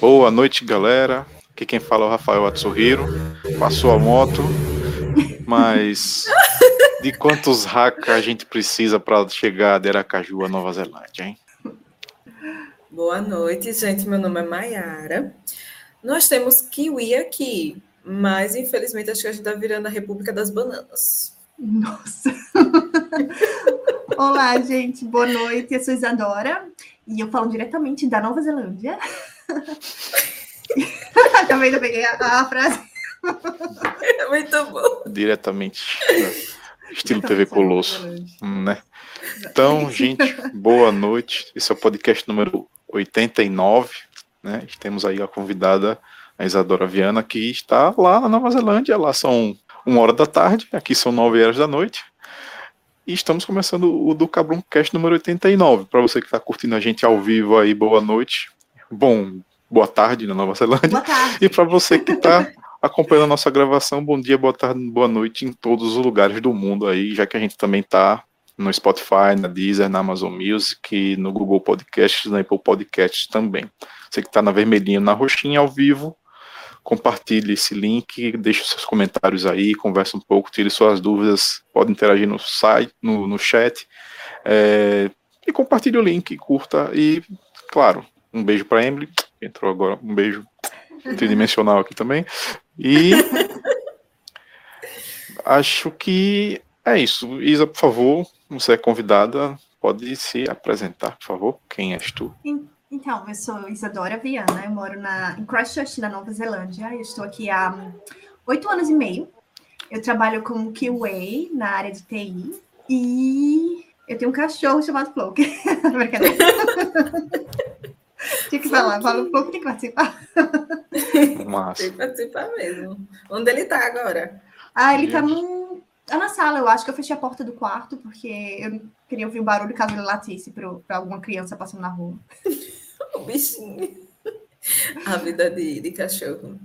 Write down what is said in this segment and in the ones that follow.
Boa noite, galera. Aqui quem fala é o Rafael Atsuhiro. Passou a moto, mas de quantos haka a gente precisa para chegar de Aracaju a Nova Zelândia, hein? Boa noite, gente. Meu nome é Maiara. Nós temos kiwi aqui, mas infelizmente acho que a gente está virando a República das Bananas. Nossa! Olá, gente. Boa noite. Eu sou Isadora e eu falo diretamente da Nova Zelândia. Também não peguei a, a frase. Muito bom. Diretamente. Estilo TV Colosso. Né? Então, gente, boa noite. Esse é o podcast número 89. Né? Temos aí a convidada, a Isadora Viana, que está lá na Nova Zelândia. Lá são uma hora da tarde, aqui são nove horas da noite. E estamos começando o do Cabrum Cast número 89. Para você que está curtindo a gente ao vivo aí, boa noite. Bom, boa tarde na Nova Zelândia. E para você que está acompanhando a nossa gravação, bom dia, boa tarde, boa noite em todos os lugares do mundo aí, já que a gente também está no Spotify, na Deezer, na Amazon Music, no Google Podcasts, na Apple Podcasts também. Você que está na vermelhinha, na roxinha, ao vivo, compartilhe esse link, deixe seus comentários aí, converse um pouco, tire suas dúvidas, pode interagir no site, no, no chat, é, e compartilhe o link, curta e, claro, um beijo para Emily. Entrou agora um beijo tridimensional aqui também. E acho que é isso. Isa, por favor, você é convidada, pode se apresentar, por favor. Quem és tu? Então, eu sou Isadora Viana, eu moro na, em Christchurch, na Nova Zelândia. Eu estou aqui há oito anos e meio. Eu trabalho como QA na área de TI e eu tenho um cachorro chamado Floke. Tinha que falar, fala um pouco, tem que participar. Massa. Tem que participar mesmo. Onde ele tá agora? Ah, ele tá, num, tá na sala, eu acho que eu fechei a porta do quarto, porque eu queria ouvir o barulho caso ele latisse para alguma criança passando na rua. o bichinho. A vida de, de cachorro.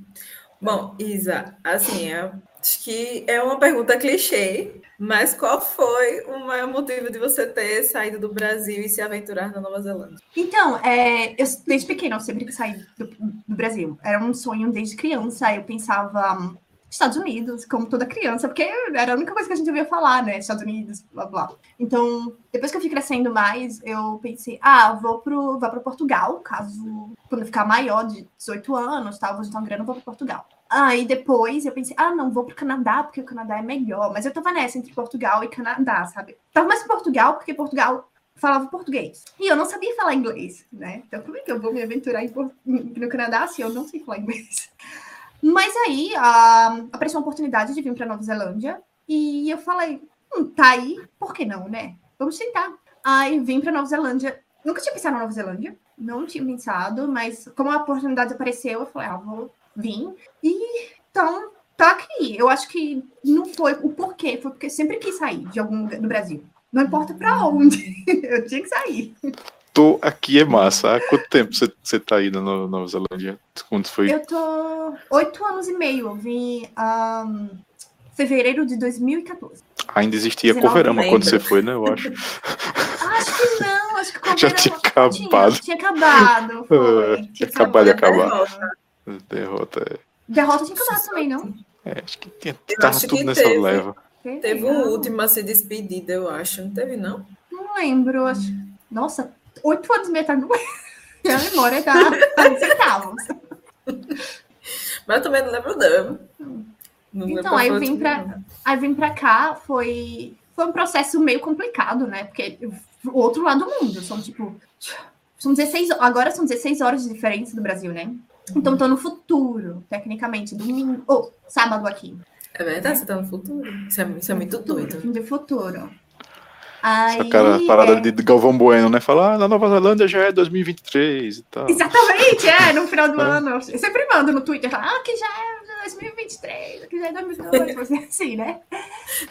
Bom, Isa, assim, é, acho que é uma pergunta clichê, mas qual foi o maior motivo de você ter saído do Brasil e se aventurar na Nova Zelândia? Então, é, eu desde pequena eu sempre saí do, do, Brasil. Era um sonho desde criança. Eu pensava um, Estados Unidos, como toda criança, porque era a única coisa que a gente ouvia falar, né? Estados Unidos, blá blá. Então, depois que eu fui crescendo mais, eu pensei, ah, vou pro, vou Portugal, caso quando eu ficar maior de 18 anos, tal, vou juntar uma grana, vou pro Portugal. Aí depois eu pensei, ah, não, vou pro Canadá, porque o Canadá é melhor. Mas eu tava nessa entre Portugal e Canadá, sabe? Tava mais em Portugal, porque Portugal falava português. E eu não sabia falar inglês, né? Então, como é que eu vou me aventurar em, no Canadá se eu não sei falar inglês? Mas aí uh, apareceu uma oportunidade de vir para Nova Zelândia e eu falei, hum, tá aí, por que não, né? Vamos tentar. Aí vim para Nova Zelândia. Nunca tinha pensado na Nova Zelândia, não tinha pensado, mas como a oportunidade apareceu, eu falei, ah, vou vir. E então, tá aqui. Eu acho que não foi o porquê, foi porque sempre quis sair de algum lugar do Brasil. Não importa para onde, eu tinha que sair. Tô aqui é massa. Há quanto tempo você, você tá aí na Nova Zelândia? Quando foi? Eu tô oito anos e meio. Eu vim um, fevereiro de 2014. Ainda existia Coverama quando você foi, né? Eu acho. Acho que não, acho que Coverama já tinha acabado. Tinha, tinha acabado. Foi. tinha acabado de acabar. Derrota é. Derrota tinha acabado também, não? É, acho que tinha, tava tudo nessa teve, leva. Teve um último a ser despedida, eu acho. Não teve, não? Não lembro. Acho... Nossa, oito anos metade do Minha memória tá centavos. Mas eu também não lembro não. não então, aí eu vim para aí vim para cá, foi foi um processo meio complicado, né? Porque o outro lado do mundo, são tipo são 16, agora são 16 horas de diferença do Brasil, né? Então, tô no futuro, tecnicamente, domingo, ou oh, sábado aqui. É verdade, você tá no futuro. Isso é, isso é muito doido. Do futuro. Aí, Essa cara, parada é... de Galvão Bueno, né? Falar, ah, na Nova Zelândia já é 2023 e tal. Exatamente, é, no final do é. ano. Eu sempre mando no Twitter, ah, que já é 2023, aqui já é 2022, assim, né?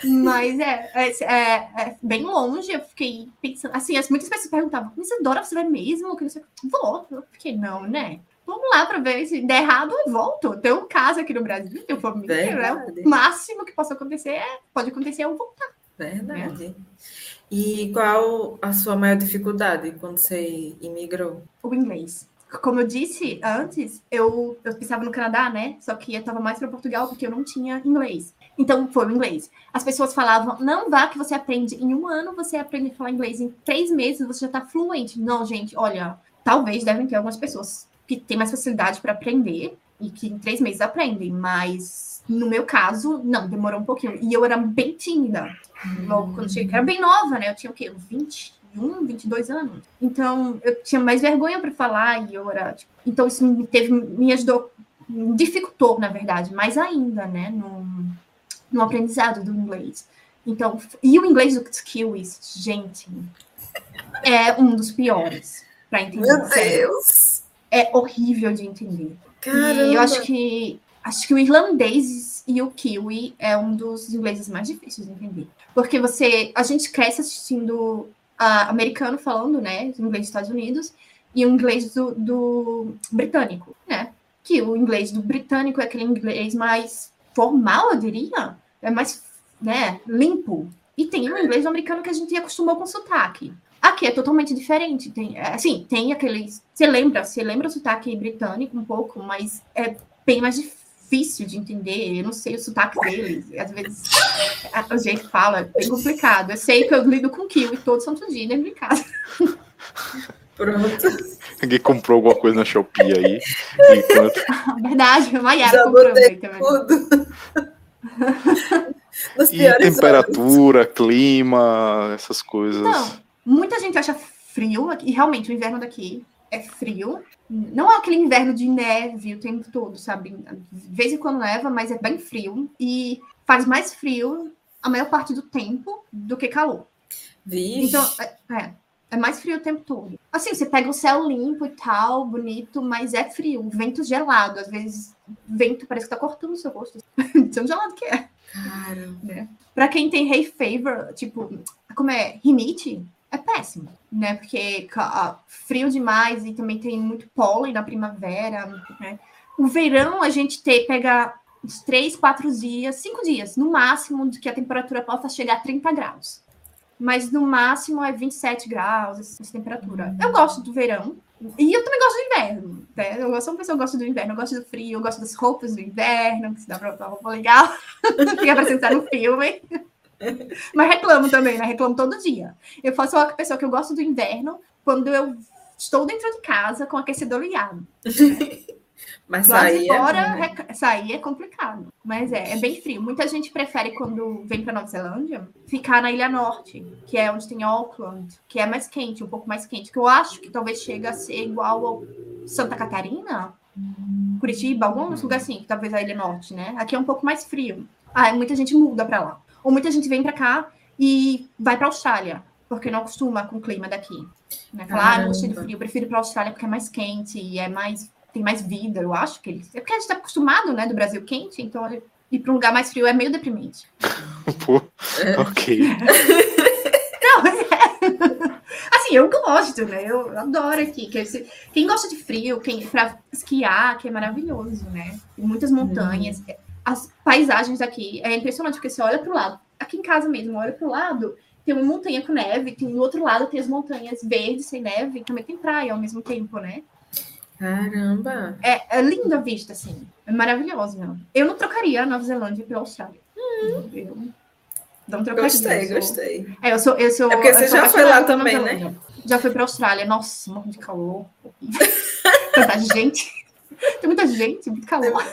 Mas é, é, é, é, bem longe, eu fiquei pensando, assim, muitas pessoas perguntavam, mas Dora, você vai mesmo? Que você... Vou, eu fiquei, não, né? Vamos lá para ver se der errado, eu volto. Tenho casa aqui no Brasil, tenho família, né? O máximo que possa acontecer é, pode acontecer eu voltar. Verdade. Né? E qual a sua maior dificuldade quando você imigrou? O inglês. como eu disse antes, eu, eu pensava no Canadá, né? Só que eu estava mais para Portugal porque eu não tinha inglês. Então, foi o inglês. As pessoas falavam, não vá que você aprende em um ano, você aprende a falar inglês em três meses, você já está fluente. Não, gente, olha, talvez devem ter algumas pessoas que têm mais facilidade para aprender e que em três meses aprendem, mas no meu caso, não, demorou um pouquinho. E eu era bem tímida. Logo quando cheguei, era bem nova, né? Eu tinha o quê? 21, 22 anos. Então, eu tinha mais vergonha para falar e eu era. Tipo, então, isso me teve, me ajudou, me dificultou, na verdade, mais ainda, né? No, no aprendizado do inglês. Então, e o inglês do Kiwis, gente, é um dos piores para entender. Meu Deus! É horrível de entender. Caramba. E eu acho que acho que o irlandês e o kiwi é um dos ingleses mais difíceis de entender. Porque você, a gente cresce assistindo a americano falando, né, o inglês dos Estados Unidos e o inglês do, do britânico, né? Que o inglês do britânico é aquele inglês mais formal, eu diria, é mais, né, limpo. E tem o inglês do americano que a gente acostumou com sotaque. Aqui é totalmente diferente. Tem, assim, tem aqueles. Você lembra, você lembra o sotaque britânico um pouco, mas é bem mais difícil de entender. Eu não sei o sotaque deles. Às vezes a gente fala, é bem complicado. Eu sei que eu lido com kiwi todo santo dia dentro de casa. Pronto. Ninguém comprou alguma coisa na Shopee aí. Enquanto... Verdade, a Mayara Já comprou aí também. tudo. E temperatura, clima, essas coisas. Não, muita gente acha frio, aqui, e realmente o inverno daqui é frio. Não é aquele inverno de neve o tempo todo, sabe? De vez em quando neva, mas é bem frio. E faz mais frio a maior parte do tempo do que calor. Vixe. Então, é, é, é mais frio o tempo todo. Assim, você pega o céu limpo e tal, bonito, mas é frio. Vento gelado. Às vezes, vento parece que tá cortando o seu rosto. Tão gelado que é. Cara, né? Pra quem tem hay fever, tipo, como é, rinite, é péssimo, né? Porque ah, frio demais e também tem muito pólen na primavera, né? O verão a gente tem, pega uns três, quatro dias, cinco dias, no máximo, de que a temperatura possa chegar a 30 graus. Mas no máximo é 27 graus, essa temperatura. Eu gosto do verão. E eu também gosto do inverno. Né? Eu sou uma pessoa que gosta do inverno, eu gosto do frio, eu gosto das roupas do inverno, que se dá pra botar roupa legal. Fica pra sentar no filme. Mas reclamo também, né? Reclamo todo dia. Eu faço uma pessoa que eu gosto do inverno quando eu estou dentro de casa com o aquecedor ligado. mas Lá de é né? rec- sair é complicado. Mas é, é bem frio. Muita gente prefere, quando vem para Nova Zelândia, ficar na Ilha Norte, que é onde tem Auckland, que é mais quente, um pouco mais quente. Que eu acho que talvez chegue a ser igual ao Santa Catarina, Curitiba, algum lugar assim, que talvez a Ilha Norte, né? Aqui é um pouco mais frio. Ah, muita gente muda para lá. Ou muita gente vem para cá e vai para Austrália, porque não acostuma com o clima daqui. Né? Fala, ah, não gostei do frio, eu prefiro ir para Austrália porque é mais quente e é mais tem mais vida, eu acho que eles. É porque a gente está acostumado, né, do Brasil quente, então ir para um lugar mais frio é meio deprimente. Pô, ok. Não, é. Assim, eu gosto, né? Eu adoro aqui. Quem gosta de frio, quem para esquiar, que é maravilhoso, né? Tem muitas montanhas. As paisagens aqui é impressionante, porque você olha para o lado. Aqui em casa mesmo, olha para o lado, tem uma montanha com neve, tem do outro lado tem as montanhas verdes sem neve, e também tem praia ao mesmo tempo, né? Caramba. É, é linda a vista, assim. É maravilhoso, não. Eu não trocaria a Nova Zelândia pela Austrália. Eu não trocaria. Gostei, eu sou- gostei. É, eu sou, eu sou. É porque eu você sou já foi lá também, né? Já fui pra Austrália. Nossa, morro de calor. Tanta gente. Tem muita gente, muito calor.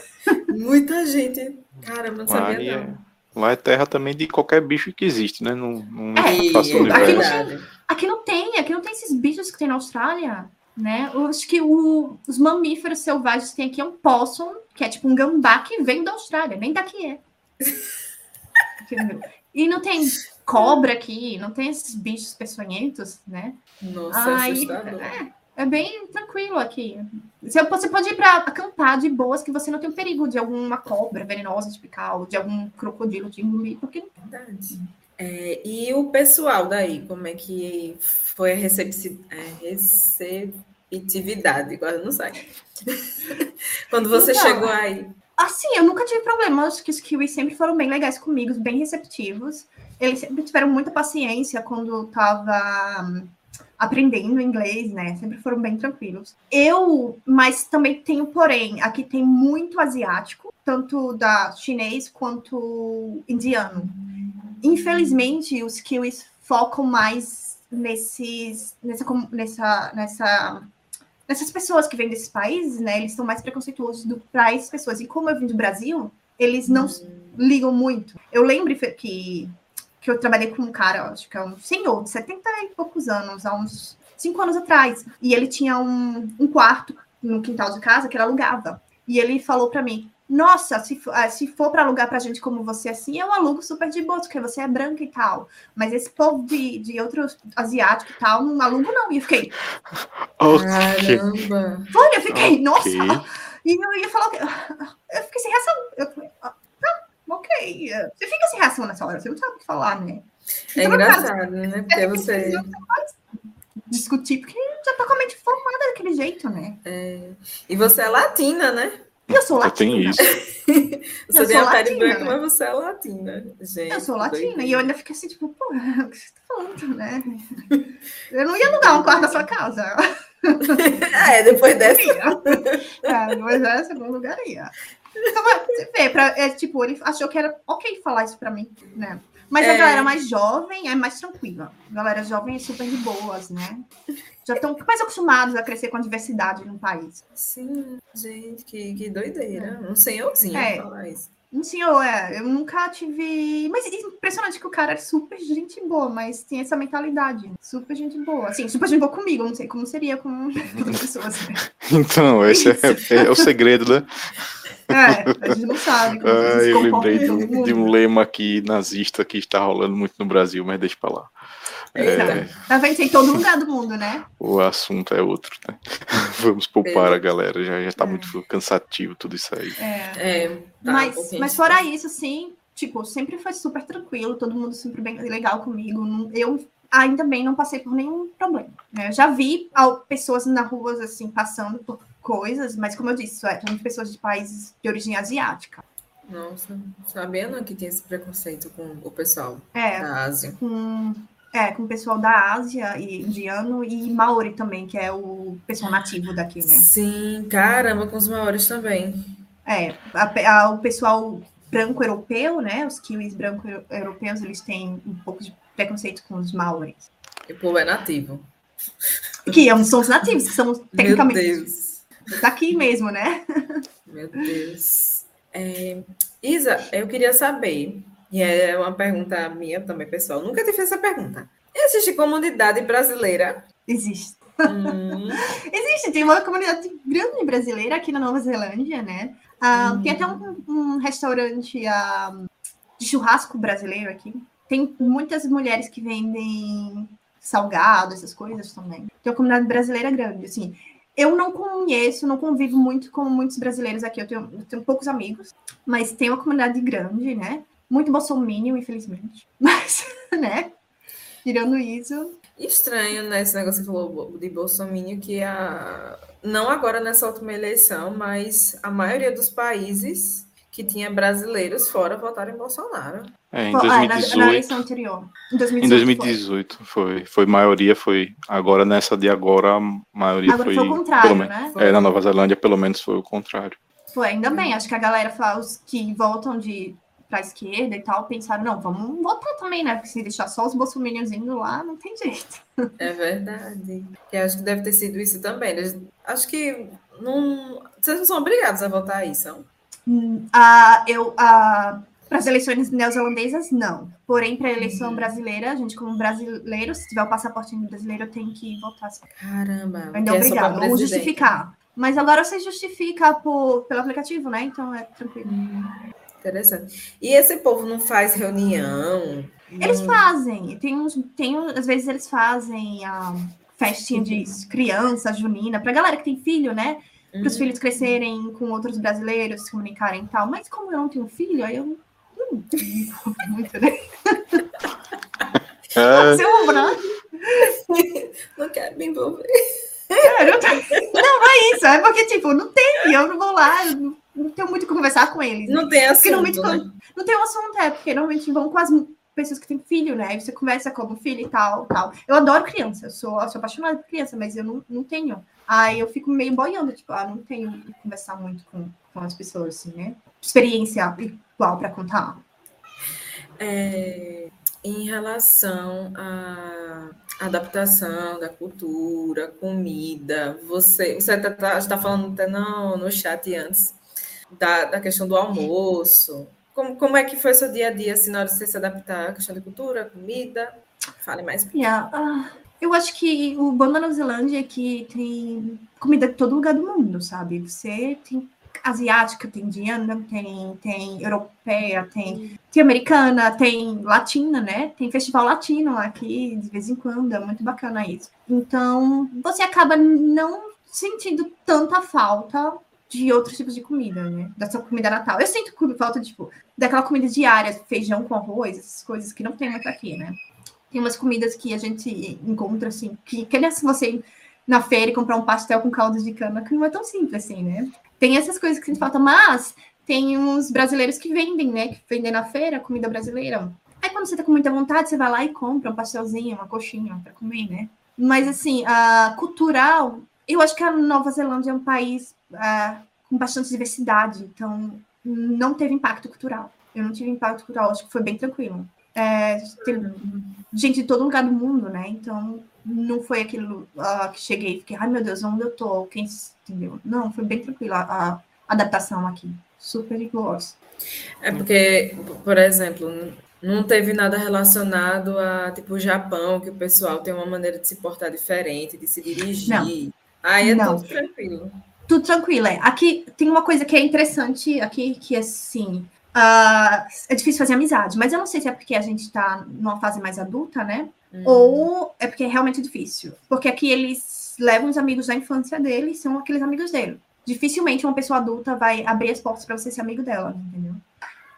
Muita gente. Caramba, não sabia não. Lá é terra também de qualquer bicho que existe, né? Não, não É, E- aqui não-. Aqui não tem, aqui não tem esses bichos que tem na Austrália, né? Eu acho que o- os mamíferos selvagens que tem aqui é um possum, que é tipo um gambá que vem da Austrália, nem daqui é. E não tem cobra aqui, não tem esses bichos peçonhentos, né? Nossa, Ai, assustador. é, é bem tranquilo aqui. Você, pode ir para acampar de boas que você não tem o perigo de alguma cobra venenosa de picar ou de algum crocodilo de engolir, porque Verdade. É, e o pessoal daí, como é que foi a é, receptividade? Agora não sai. Quando você Então, chegou aí. Assim, eu nunca tive problema. Acho que os kiwis sempre foram bem legais comigo, bem receptivos. Eles sempre tiveram muita paciência quando tava. Aprendendo inglês, né? Sempre foram bem tranquilos. Eu, mas também tenho, porém, aqui tem muito asiático, tanto da chinês quanto indiano. Infelizmente, os kiwis focam mais nesses, nessa, nessa, nessa, nessas pessoas que vêm desses países, né? Eles são mais preconceituosos para essas pessoas. E como eu vim do Brasil, eles não ligam muito. Eu lembro que que eu trabalhei com um cara, acho que é um senhor de 70 e poucos anos, há uns cinco anos atrás. E ele tinha um, um quarto no quintal de casa que ele alugava. E ele falou para mim: Nossa, se, ah, se for para alugar pra gente como você assim, eu alugo super de boa, porque você é branca e tal. Mas esse povo de, de outros asiáticos e tal, não alugo não. E eu fiquei. Okay. Caramba! Foi, eu fiquei, okay. nossa! E eu ia falar. Eu fiquei sem reação. Eu falei, ah, ok. Você fica sem reação nessa hora, você não sabe o que falar, né? É então, engraçado, caso, né? Porque é, você. Discutir, porque já tá com a mente formada daquele jeito, né? É. E você é latina, né? Eu sou latina. Eu tenho isso. você eu tem a pele branca, mas você é latina. Gente, eu sou latina. E eu ainda fiquei assim, tipo, pô, o que você tá falando, né? Eu não ia alugar um quarto da sua casa. é, depois dessa. É, depois dessa, eu não alugaria. Então, você vê, pra, é, tipo, ele achou que era ok falar isso pra mim, né? Mas é. a galera mais jovem é mais tranquila. A galera jovem é super de boas, né? Já estão mais acostumados a crescer com a diversidade no país. Sim, gente, que, que doideira. É. Um senhorzinho é. falar isso. Um senhor, é. Eu nunca tive. Mas é impressionante que o cara é super gente boa, mas tem essa mentalidade. Super gente boa. Assim, super gente boa comigo. Não sei como seria com outras pessoas. Né? Então, esse é, é, é o segredo, né? É, a gente não sabe. Como ah, eu lembrei de um, de um, lema aqui nazista que está rolando muito no Brasil, mas deixa pra lá. É, tá vendo? Em todo lugar do mundo, né? O assunto é outro, né? Vamos poupar é. a galera, já, já tá é. muito cansativo tudo isso aí. É. é tá, mas, um mas fora isso, assim, tipo, sempre foi super tranquilo, todo mundo sempre bem legal comigo. Eu ainda bem não passei por nenhum problema. Né? Eu já vi pessoas na rua, assim, passando por coisas, mas como eu disse, são pessoas de países de origem asiática. Nossa, sabendo que tem esse preconceito com o pessoal é, da Ásia. Com, é, com o pessoal da Ásia e indiano e maori também, que é o pessoal nativo daqui, né? Sim, caramba, com os maoris também. É, a, a, o pessoal branco europeu, né? Os kiwis branco europeus, eles têm um pouco de preconceito com os maoris. E o povo é nativo. Que são os nativos, que são tecnicamente. Meu Deus Tá aqui mesmo, né? Meu Deus. É, Isa, eu queria saber, e é uma pergunta minha também, pessoal. Nunca te fiz essa pergunta. Existe comunidade brasileira? Existe. Hum. Existe, tem uma comunidade grande brasileira aqui na Nova Zelândia, né? Ah, hum. Tem até um, um restaurante ah, de churrasco brasileiro aqui. Tem muitas mulheres que vendem salgado, essas coisas também. Tem uma comunidade brasileira grande, assim. Eu não conheço, não convivo muito com muitos brasileiros aqui. Eu tenho, eu tenho poucos amigos, mas tem uma comunidade grande, né? Muito bolsominion, infelizmente. Mas, né? Tirando isso. Estranho, né? Esse negócio que você falou de bolsominion, que a... não agora nessa última eleição, mas a maioria dos países que tinha brasileiros fora votaram em Bolsonaro. É, em 2018. Ah, na, na, eleição anterior. Em 2018, em 2018 foi. foi. foi. maioria, foi. Agora, nessa de agora, a maioria agora foi. foi o contrário, né? É, na Nova Zelândia, pelo menos, foi o contrário. Foi, ainda bem. Acho que a galera fala, os que voltam de para a esquerda e tal, pensaram, não, vamos votar também, né? Porque se deixar só os bolsominions indo lá, não tem jeito. É verdade. E acho que deve ter sido isso também. Eles, acho que não, vocês não são obrigados a votar aí, são? Hum, a, eu, a, para as eleições neozelandesas, não. Porém, para a eleição uhum. brasileira, a gente, como brasileiro, se tiver o passaporte brasileiro, tem que votar. Caramba. Ainda é obrigado. Ou justificar. Mas agora você justifica por, pelo aplicativo, né? Então é tranquilo. Hum, interessante. E esse povo não faz reunião? Eles não... fazem. Tem uns, tem, às vezes eles fazem a festinha de criança, junina, para galera que tem filho, né? Para os uhum. filhos crescerem com outros brasileiros, se comunicarem e tal. Mas como eu não tenho filho, aí eu não muito, né? É. Seu Não quero me envolver. É, não, não, é isso. É porque, tipo, não tem. Eu não vou lá, não tenho muito o que conversar com eles. Não né? tem assunto. Não, né? não tem um assunto, é, porque normalmente vão com as pessoas que têm filho, né? Aí você conversa como filho e tal, tal. Eu adoro criança, eu sou, eu sou apaixonada por criança, mas eu não, não tenho. Aí eu fico meio boiando, tipo, ah, não tenho conversar muito com, com as pessoas, assim, né? Experiência igual para contar. É, em relação à adaptação da cultura, comida, você você está tá, tá falando até no, no chat antes da, da questão do almoço. Como, como é que foi seu dia a dia, assim, na hora de você se adaptar à questão de cultura, comida? Fale mais. Yeah. Uh, eu acho que o bom da Nova Zelândia é que tem comida de todo lugar do mundo, sabe? Você tem asiática, tem indiana, tem, tem europeia, tem, tem americana, tem latina, né? Tem festival latino aqui de vez em quando, é muito bacana isso. Então, você acaba não sentindo tanta falta de outros tipos de comida, né? Da sua comida natal. Eu sinto falta, tipo, daquela comida diária, feijão com arroz, essas coisas que não tem muito aqui, né? Tem umas comidas que a gente encontra, assim, que, que nem se você na feira e comprar um pastel com caldo de cana, que não é tão simples assim, né? Tem essas coisas que a falta, mas tem uns brasileiros que vendem, né? Que vendem na feira comida brasileira. Aí quando você tá com muita vontade, você vai lá e compra um pastelzinho, uma coxinha para comer, né? Mas assim, a cultural, eu acho que a Nova Zelândia é um país uh, com bastante diversidade, então não teve impacto cultural. Eu não tive impacto cultural, acho que foi bem tranquilo. É, tem gente de todo lugar do mundo, né? Então não foi aquilo uh, que cheguei e fiquei, ai meu Deus, onde eu tô? Quem entendeu? Não, foi bem tranquila a, a adaptação aqui. Super rigorosa. É porque, por exemplo, não teve nada relacionado a tipo o Japão, que o pessoal tem uma maneira de se portar diferente, de se dirigir. Não. Aí é não. tudo tranquilo. Tudo tranquilo, é. Aqui tem uma coisa que é interessante aqui, que é assim. Uh, é difícil fazer amizade, mas eu não sei se é porque a gente está numa fase mais adulta, né? Hum. Ou é porque é realmente difícil. Porque aqui eles levam os amigos da infância dele, são aqueles amigos dele. Dificilmente uma pessoa adulta vai abrir as portas para você ser amigo dela, entendeu?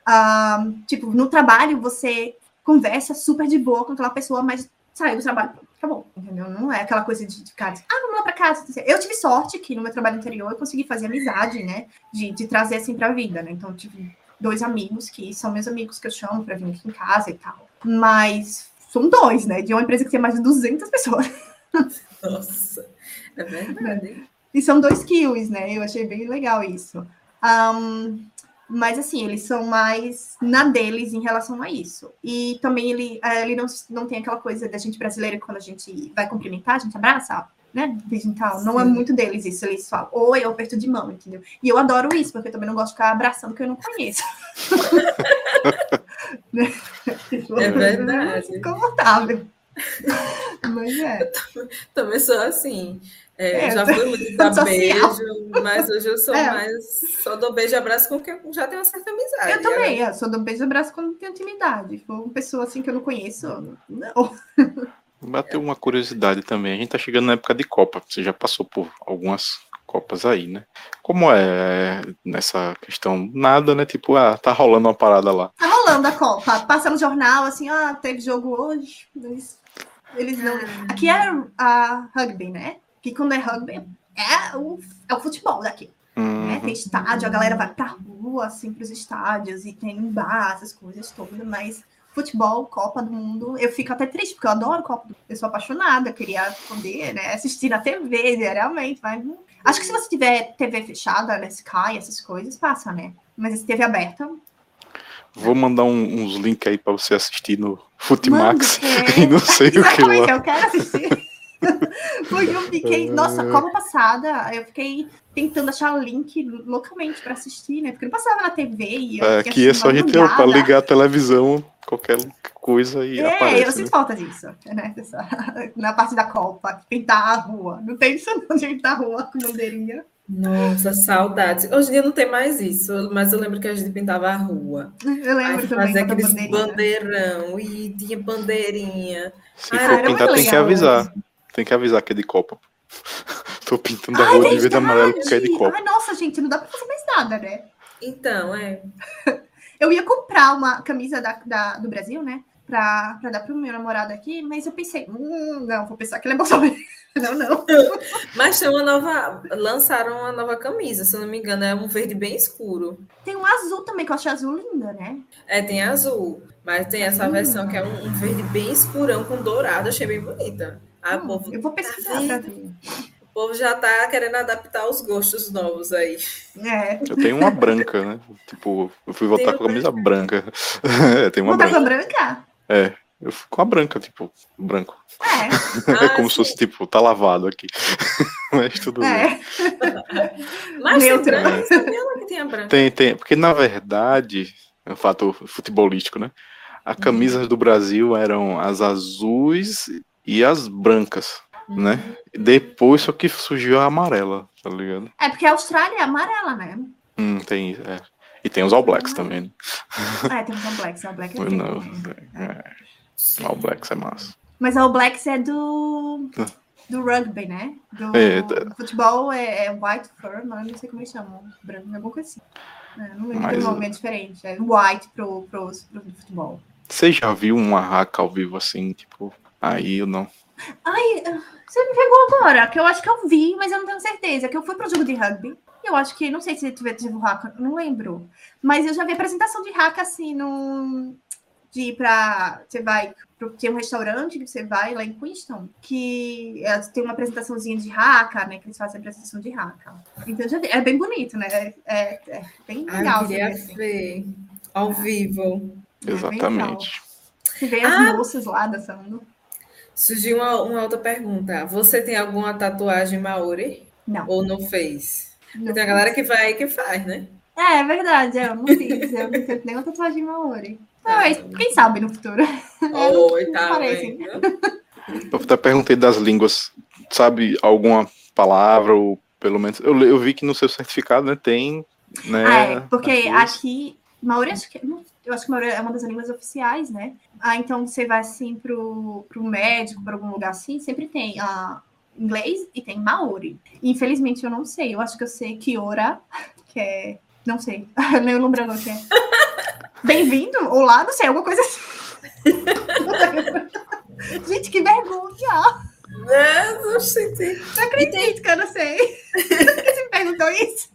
Uh, tipo, no trabalho você conversa super de boa com aquela pessoa, mas saiu do trabalho, acabou, entendeu? Não é aquela coisa de, de cara, ah, vamos lá para casa. Eu tive sorte que no meu trabalho anterior eu consegui fazer amizade, né? De, de trazer assim para a vida, né? Então, tive dois amigos que são meus amigos que eu chamo para vir aqui em casa e tal. Mas são dois, né? De uma empresa que tem mais de 200 pessoas. Nossa, é verdade. E são dois quilos, né? Eu achei bem legal isso. Um, mas, assim, eles são mais na deles em relação a isso. E também ele, eh, ele não, não tem aquela coisa da gente brasileira, quando a gente vai cumprimentar, a gente abraça, né? Digital. Não é muito deles isso. Eles falam, oi, eu aperto de mão, entendeu? E eu adoro isso, porque eu também não gosto de ficar abraçando que eu não conheço. é verdade. Confortável. Mas é. Também sou assim. É, é, já fui muito dar beijo, mas hoje eu sou é. mais. Só dou beijo e abraço com quem já tem uma certa amizade. Eu também, eu só dou beijo e abraço quando tem intimidade. Se for uma pessoa assim que eu não conheço, não. Bateu uma curiosidade também. A gente tá chegando na época de Copa. Você já passou por algumas Copas aí, né? Como é nessa questão? Nada, né? Tipo, ah, tá rolando uma parada lá. Tá rolando a Copa. Passa no jornal, assim, ah, teve jogo hoje. Eles, eles não. Ah. Aqui é a rugby, né? Que quando é rugby é o, é o futebol daqui. Uhum. Né? Tem estádio, a galera vai pra rua, assim, pros estádios, e tem bar, essas coisas todas, mas futebol, Copa do Mundo, eu fico até triste, porque eu adoro Copa do Mundo. Eu sou apaixonada, eu queria poder né, assistir na TV diariamente, mas acho que se você tiver TV fechada, né, Sky, essas coisas, passa, né? Mas se TV aberta. Vou mandar um, uns links aí para você assistir no Futimax é. e não sei o que lá. Eu quero assistir. Porque eu fiquei, nossa, é. Copa passada, eu fiquei tentando achar link localmente para assistir, né? Porque não passava na TV e eu é, Aqui é só a gente para ligar a televisão qualquer coisa e é, aparece. eu sinto né? falta disso, né? na parte da Copa, pintar a rua. Não tem isso não, de pintar a rua com bandeirinha. Nossa, saudades. Hoje em dia não tem mais isso, mas eu lembro que a gente pintava a rua. Eu lembro Aí também. Fazia aqueles bandeirão e tinha bandeirinha. Se ah, for pintar, tem que avisar. Tem que avisar que é de Copa. Tô pintando a rua de verde amarelo porque é de Copa. Ai, nossa, gente, não dá pra fazer mais nada, né? Então, é. Eu ia comprar uma camisa da, da do Brasil, né? Pra, pra dar pro meu namorado aqui, mas eu pensei, hum, não, vou pensar que ele é bolsonaro. Não, não. Mas tem uma nova. Lançaram uma nova camisa, se eu não me engano, é um verde bem escuro. Tem um azul também, que eu acho azul linda, né? É, tem azul. Mas tem essa versão que é um, um verde bem escurão com dourado, achei bem bonita. Hum, povo, eu vou pesquisar tá ver. o povo já tá querendo adaptar os gostos novos aí. É. Eu tenho uma branca, né? Tipo, eu fui votar com a camisa branca. é, tem uma Vou botar com a branca. branca? É, eu fui com a branca, tipo, branco. É. É Ah, como se sim. fosse, tipo, tá lavado aqui. Mas tudo bem. É. Mas tem branca, sabia lá que tinha branca. Tem, tem. Porque, na verdade, é um fato futebolístico, né? As camisas do Brasil eram as azuis e as brancas, né? Depois só que surgiu a amarela, tá ligado? É porque a Austrália é amarela, né? Hum, tem. É. E tem os All Blacks também, né? É, tem os All Blacks. All Blacks é Não, bem- é, All Blacks é massa. Mas All Blacks é do. Do rugby, né? Do É, tá. futebol é, é white fur, mas eu não sei como eles chamam. Branco, alguma coisa assim. É, não lembro Mas nome é diferente. É white pro, pro, pro futebol. Você já viu uma raca ao vivo assim, tipo, aí eu não. Ai, você me pegou agora, que eu acho que eu vi, mas eu não tenho certeza. Que eu fui pro jogo de rugby. e Eu acho que, não sei se tiver tive hack, não lembro. Mas eu já vi apresentação de hack assim, no, de ir pra. Você vai. pro- Tem um restaurante que você vai lá em Queenstown, que é, tem uma apresentaçãozinha de raca, né? Que eles fazem apresentação de raca. Então já vi. É bem bonito, né? É, é- é bem Ah, legal. eu queria ver, assim. ver ao vivo. É bem Exatamente. Você vê as Ah! moças lá dançando. Surgiu uma, uma outra pergunta. Você tem alguma tatuagem maori? Não. Ou não fez? não Tem a galera que vai e que faz, né? É, é verdade, eu não fiz. Eu não tenho nenhuma tatuagem maori. Tá. Mas quem sabe no futuro. Oi, tá parece. Eu até perguntei das línguas. Sabe alguma palavra, ou pelo menos. Eu, eu vi que no seu certificado, né, tem. Né, Ah, é, porque duas. aqui, Maori, acho que, não- eu acho que Maori é uma das línguas oficiais, né? Ah, então você vai assim pro, pro médico, para algum lugar assim, sempre tem ah, inglês e tem Maori. Infelizmente eu não sei, eu acho que eu sei Kiora, que é, não sei, nem lembro o que é. Bem-vindo, olá, não sei, alguma coisa assim. Gente, que vergonha! Não, gente. Não acredito que eu não sei. Você me perguntou isso?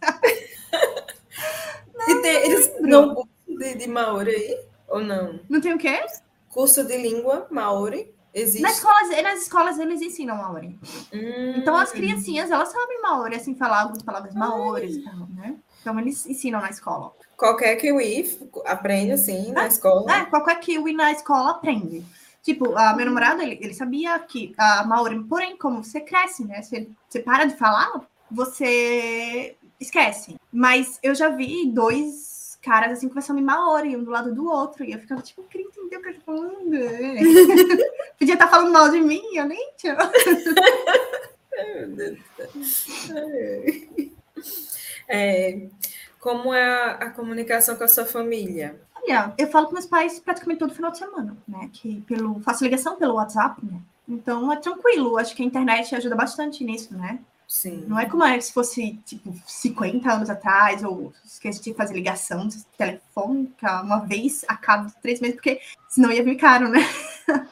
E tem, eles não de, de Maori aí? Ou não? Não tem o quê? Curso de língua Maori existe? Nas escolas, nas escolas eles ensinam Maori. Hum, Então as criancinhas, elas sabem Maori, assim, falar algumas palavras Maori e tal, né? Então eles ensinam na escola. Qualquer kiwi aprende assim na escola. É, qualquer kiwi na escola aprende. Tipo, a meu namorado, ele, ele sabia que a Maori, porém, como você cresce, né? Você, você para de falar, você esquece. Mas eu já vi dois caras, assim, conversando em Maori, um do lado do outro, e eu ficava tipo, eu queria entender o que ele tá falando. Podia estar falando mal de mim, eu nem tinha. É, como é a, a comunicação com a sua família? Olha, eu falo com meus pais praticamente todo final de semana, né? Que pelo, faço ligação pelo WhatsApp, né? Então é tranquilo. Acho que a internet ajuda bastante nisso, né? Sim. Não é como é se fosse, tipo, 50 anos atrás, ou que a gente tinha que fazer ligação telefônica uma vez a cada três meses, porque senão ia vir caro, né?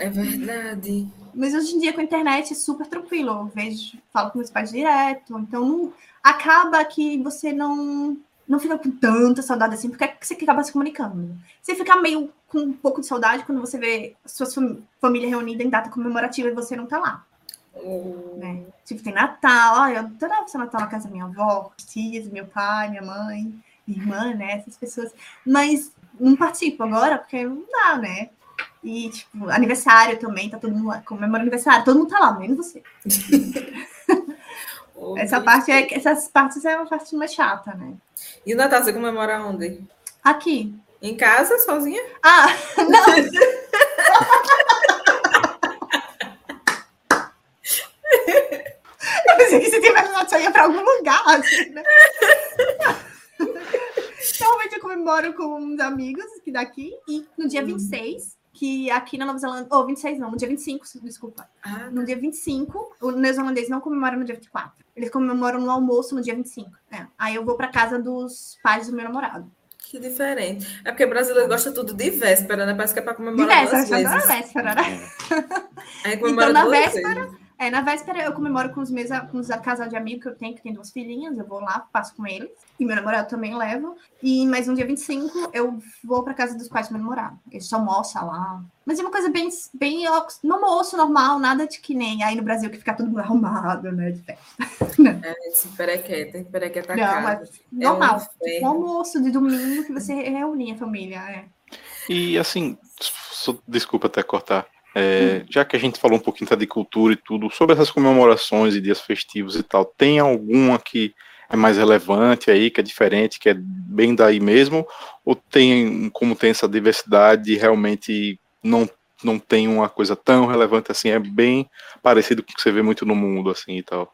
É verdade. Mas hoje em dia com a internet é super tranquilo. Eu vejo, falo com meus pais direto, então não, acaba que você não não fica com tanta saudade assim, porque é que você acaba se comunicando. Você fica meio com um pouco de saudade quando você vê sua fam- família reunida em data comemorativa e você não tá lá, Né? Tipo, tem Natal, olha, eu adorava passar Natal na casa da minha avó, tias, meu pai, minha mãe, minha irmã, né? Essas pessoas. Mas não participo agora porque não dá, né? E, tipo, aniversário também, tá todo mundo lá comemorando aniversário, todo mundo tá lá, menos você. Essa parte é, essas partes é uma parte mais chata, né? E o Natal você comemora onde? Aqui. Em casa, sozinha? Ah, não! Eu pensei que você tinha imaginado que eu ia pra algum lugar, assim, né? Normalmente eu comemoro com uns amigos que daqui, e no dia 26, que aqui na Nova Zelândia, ou 26 não, no dia 25, desculpa. Ah, No dia 25, o neozelandês não comemora no dia 24. Eles comemoram no almoço no dia 25. É. Aí eu vou pra casa dos pais do meu namorado. que diferente. É porque brasileiro gosta tudo de véspera, né? Parece que é pra De comemorar véspera, duas vezes. véspera, né? Aí comemora Então, na véspera, vezes. É, na véspera eu comemoro com os meus com os casal de amigos que eu tenho, que tem duas filhinhas, eu vou lá, passo com eles. E meu namorado também leva. E mais um dia 25 eu vou pra casa dos pais do meu namorado. Eles almoçam lá. Mas é uma coisa bem, bem no almoço normal, nada de que nem aí no Brasil que fica todo mundo arrumado, né? De festa. É, esse perequeta, perequeta Não, casa. mas normal. É um tipo, almoço de domingo que você reúne a família. É. E assim, só- desculpa até cortar. É, já que a gente falou um pouquinho tá, de cultura e tudo, sobre essas comemorações e dias festivos e tal, tem alguma que é mais relevante aí, que é diferente, que é bem daí mesmo? Ou tem, como tem essa diversidade, realmente não, não tem uma coisa tão relevante assim? É bem parecido com o que você vê muito no mundo, assim e tal.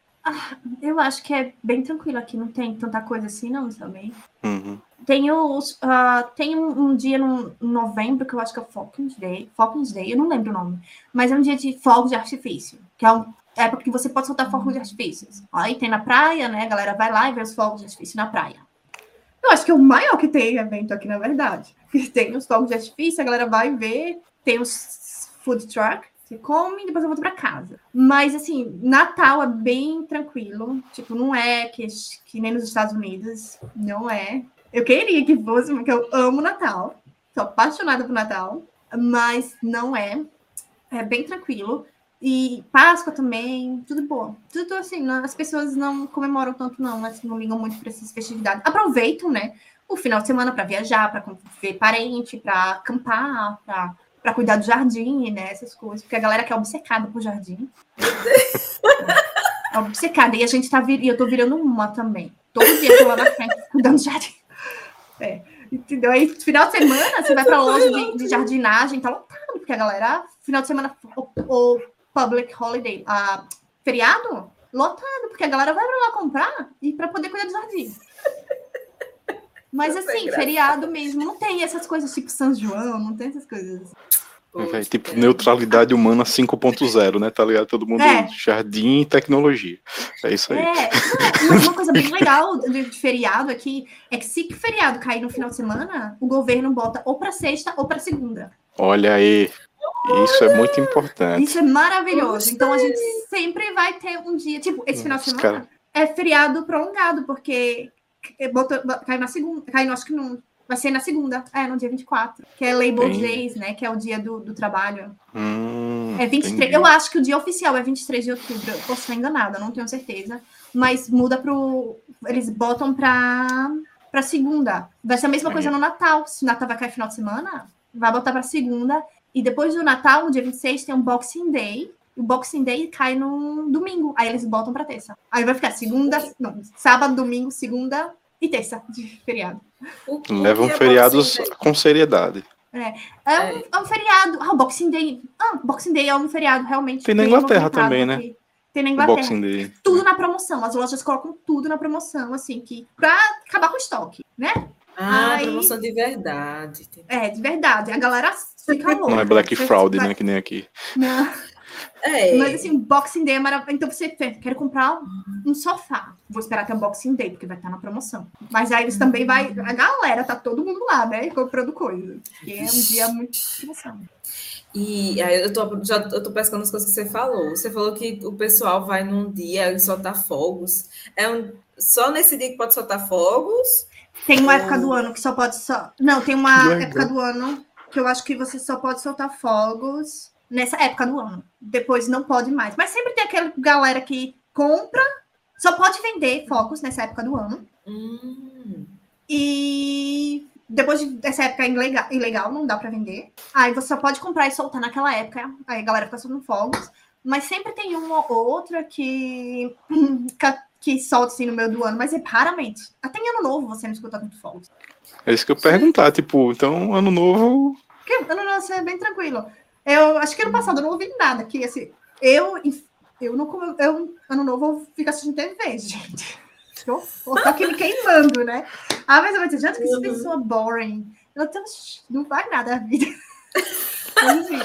Eu acho que é bem tranquilo aqui, não tem tanta coisa assim, não, também. Uhum. Tem, os, ah, tem um, um dia no, em novembro que eu acho que é o Falcons Day. Falcons Day, eu não lembro o nome. Mas é um dia de fogos de artifício. Que é uma época que você pode soltar fogos de artifícios. Aí tem na praia, né? A galera vai lá e vê os fogos de artifício na praia. Eu acho que é o maior que tem evento aqui, na verdade. Tem os fogos de artifício, a galera vai ver. Tem os food truck. Você come e depois eu volto pra casa. Mas, assim, Natal é bem tranquilo. Tipo, não é que, que nem nos Estados Unidos. Não é. Eu queria que fosse, porque eu amo Natal. Sou apaixonada por Natal. Mas não é. É bem tranquilo. E Páscoa também, tudo bom. Tudo assim, não- as pessoas não comemoram tanto, não. Assim, não ligam muito para essas festividades. Aproveitam, né? O final de semana para viajar, para ver parente, para acampar, para para cuidar do jardim, né? Essas coisas. Porque a galera que é obcecada por jardim. É obcecada. E a gente tá vir... e eu tô virando uma também. Todo dia eu tô lá na frente cuidando do jardim. É. Entendeu? Aí, final de semana, você vai pra loja de, de jardinagem, tá lotado, porque a galera, final de semana, o, o public holiday, a, feriado, lotado, porque a galera vai pra lá comprar e pra poder cuidar do jardim. Mas Não tem assim, feriado mesmo, não tem essas coisas tipo São João, não tem essas coisas. É, Poxa, tipo, é. neutralidade humana 5.0, né? Tá ligado? Todo mundo É. jardim e tecnologia. É isso aí. É, não, uma coisa bem legal de feriado aqui é que se o feriado cair no final de semana, o governo bota ou pra sexta ou pra segunda. Olha aí. Isso é muito importante. Isso é maravilhoso. Então a gente sempre vai ter um dia, tipo, esse final de semana cara- é feriado prolongado, porque botou, cai na segunda, cai, acho que não, vai ser na segunda, é, no dia 24, que é Labor Bem- Days, né, que é o dia do, do trabalho. Hum, É 23, entendi. eu acho que o dia oficial é 23 de outubro, eu posso estar enganada, não tenho certeza, mas muda pro, eles botam pra, pra segunda. Vai ser a mesma coisa no Natal, se o Natal vai cair final de semana, vai botar pra segunda, e depois do Natal, no dia 26, tem um Boxing Day, o Boxing Day cai no domingo, aí eles botam pra terça. Aí vai ficar segunda, não, sábado, domingo, segunda e terça de feriado. Levam é feriados com seriedade. É um, é um feriado. Ah, o Boxing Day. Ah, Boxing Day é um feriado, realmente. Tem na Inglaterra também, né? aqui. Tem na Inglaterra. Boxing Day. Tudo na promoção. As lojas colocam tudo na promoção, assim, que pra acabar com o estoque, né? Ah, Aí- promoção de verdade. É, de verdade. A galera fica louca. Não é Black Fraud, né? Que nem aqui. Não. É. Mas assim, o Boxing Day é maravilhoso. Então você quer, quero comprar um sofá. Vou esperar até o Boxing Day, porque vai estar na promoção. Mas aí eles também vai. A galera, tá todo mundo lá, né? Comprando coisa. E é um dia muito emoção. E aí eu tô, já, eu tô pescando as coisas que você falou. Você falou que o pessoal vai num dia e soltar fogos. É um, só nesse dia que pode soltar fogos? Tem uma Oh. época do ano que só pode só. Não, tem uma Legal. época do ano que eu acho que você só pode soltar fogos nessa época do ano. Depois não pode mais. Mas sempre tem aquela galera que compra, só pode vender fogos nessa época do ano. Hum, E depois de- dessa época ilegal, ilegal não dá para vender. Aí você só pode comprar e soltar naquela época. Aí a galera fica soltando fogos. Mas sempre tem uma ou outra que, que solta assim no meio do ano, mas é raramente. Até em ano novo você não escuta muito fogos. É isso que eu perguntar, tipo, então, ano novo. Porque ano novo é bem tranquilo. Eu acho que ano passado eu não ouvi nada. Que assim, eu, eu não come- eu, ano novo eu fico assistindo TV, gente. Eu eu tô aqui me queimando, né? Ah, mas eu vou dizer, gente, que essa pessoa boring. Eu tô, não vai nada a vida. Assim,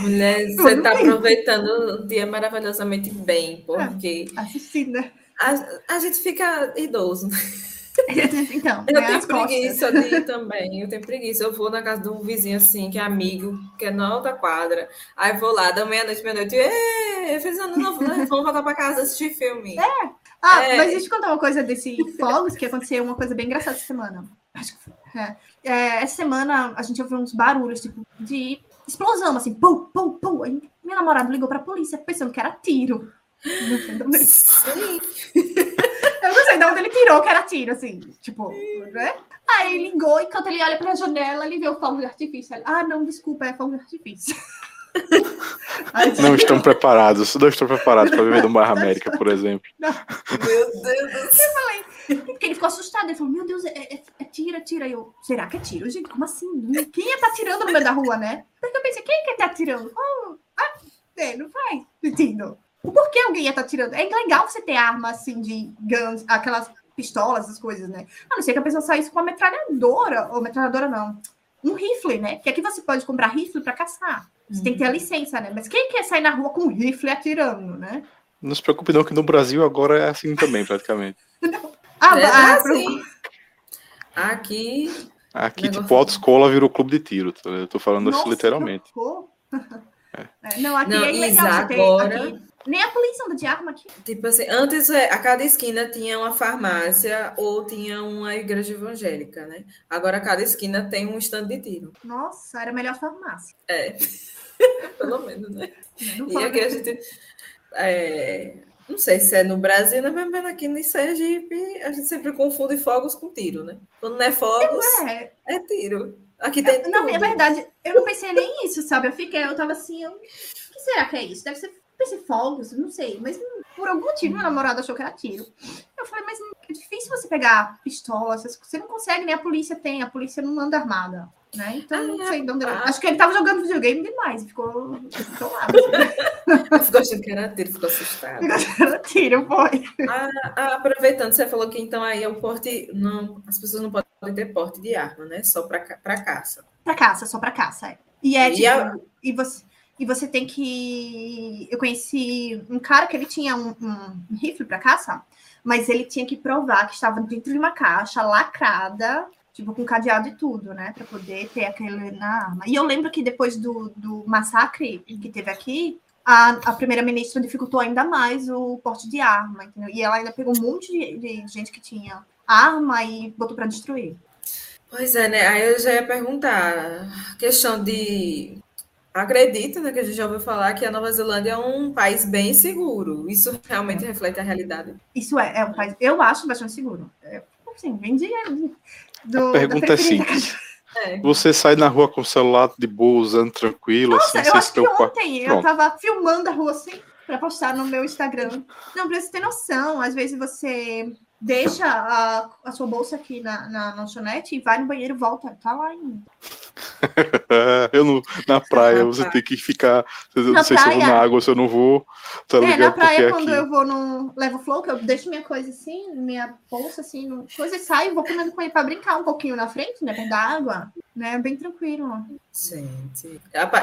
mulher, você está aproveitando o dia maravilhosamente bem, porque assistindo, né? a, a gente fica idoso. Então, Eu né, tenho costas. preguiça de ir também. Eu tenho preguiça. Eu vou na casa de um vizinho assim, que é amigo, que é na outra quadra. Aí vou lá, da meia-noite, meia-noite. Ê, feliz ano novo, né? Vamos voltar pra casa assistir filme. Ah, É. mas deixa eu contar uma coisa desse fogos, que aconteceu uma coisa bem engraçada essa semana. Acho que foi. É. É, essa semana a gente ouviu uns barulhos, tipo, de explosão, assim, pum, pum, pum. Aí minha namorada ligou pra polícia pensando que era tiro. Sim. Eu não sei de onde ele tirou que era tiro, assim, tipo, né? Aí ligou e quando ele olha pra janela, ele vê o fogo de artifício. Ele, ah, não, desculpa, é fogo de artifício. Aí, Não estão preparados, não estão preparados para viver no bairro América, por exemplo. Meu Deus do céu. Porque ele ficou assustado, ele falou, meu Deus, é, é, é tiro, é tiro. Aí eu, será que é tiro? Gente, como assim? Quem ia estar tirando no meio da rua, né? Porque eu pensei, quem que tá tirando? Oh, ah, é, não faz sentido. Por que alguém ia estar tirando? É legal você ter arma, assim, de guns, aquelas pistolas, essas coisas, né? A não ser que a pessoa saísse com uma metralhadora, ou metralhadora não, um rifle, né? Que aqui você pode comprar rifle para caçar. Você tem que ter a licença, né? Mas quem quer sair na rua com um rifle atirando, né? Não se preocupe não que no Brasil agora é assim também, praticamente. Ah, É ah, assim. Aqui, Aqui, Negócio- tipo, a autoescola virou clube de tiro, tá? eu tô falando isso Nossa, literalmente. que horror. É, Não, aqui Não, é legal Isa, você ter. agora- aqui- Nem a polícia anda de arma aqui. tipo assim, antes é, a cada esquina tinha uma farmácia ou tinha uma igreja evangélica, né? Agora a cada esquina tem um stand de tiro. Nossa, era melhor farmácia. É. Pelo menos, né? Não E aqui a gente. é, não sei se é no Brasil, né? mas aqui no Sergipe a gente sempre confunde fogos com tiro, né? Quando não é fogos, É, é tiro. Aqui tem não, tudo. é verdade. Eu não pensei nem isso, sabe? Eu fiquei, eu tava assim, eu... o que será que é isso? Deve ser, pensei fogos, não sei. Mas por algum motivo meu namorado achou que era tiro. Eu falei, mas é difícil você pegar pistola, você não consegue, nem a polícia tem, a polícia não anda armada. Né? Então, não sei de onde. Ah. Acho que ele tava jogando videogame demais, ficou, ficou lá. Ficou achando que era tiro, ficou assustado. Era tiro, foi. Ah, aproveitando, você falou que então aí é o porte. Não, as pessoas não podem ter porte de arma, né? Só para caça. Pra caça, só pra caça. É. E é E tipo, a- e, você, e você tem que. Eu conheci um cara que ele tinha um, um rifle pra caça, mas ele tinha que provar que estava dentro de uma caixa lacrada, tipo, com cadeado e tudo, né? Pra poder ter aquele na arma. E eu lembro que depois do, do massacre que teve aqui. A, a primeira-ministra dificultou ainda mais o porte de arma, entendeu? E ela ainda pegou um monte de, de gente que tinha arma e botou pra destruir. Pois é, né? Aí eu já ia perguntar. Questão de. Acredito, né? Que a gente já ouviu falar que a Nova Zelândia é um país bem seguro. Isso realmente reflete a realidade. Isso é, é um país, eu acho bastante seguro. É, assim, vem de, do, A pergunta é simples. É. Você sai na rua com o celular de boa, usando tranquilo, Nossa, assim, eu sem acho se que preocupar. ontem eu tava filmando a rua assim para postar no meu Instagram. Não, pra você ter noção, às vezes você deixa a, a sua bolsa aqui na, na lanchonete e vai no banheiro e volta. Tá lá ainda. eu não, na praia, você praia. tem que ficar. Eu não Na sei se eu vou praia? na água ou se eu não vou. Tá é, na praia, Porque quando aqui. eu vou no Levo Flow, que eu deixo minha coisa assim, minha bolsa assim, no, coisa e saio, vou comendo com ele pra brincar um pouquinho na frente, né? Perto da água. Né? Bem tranquilo. Gente,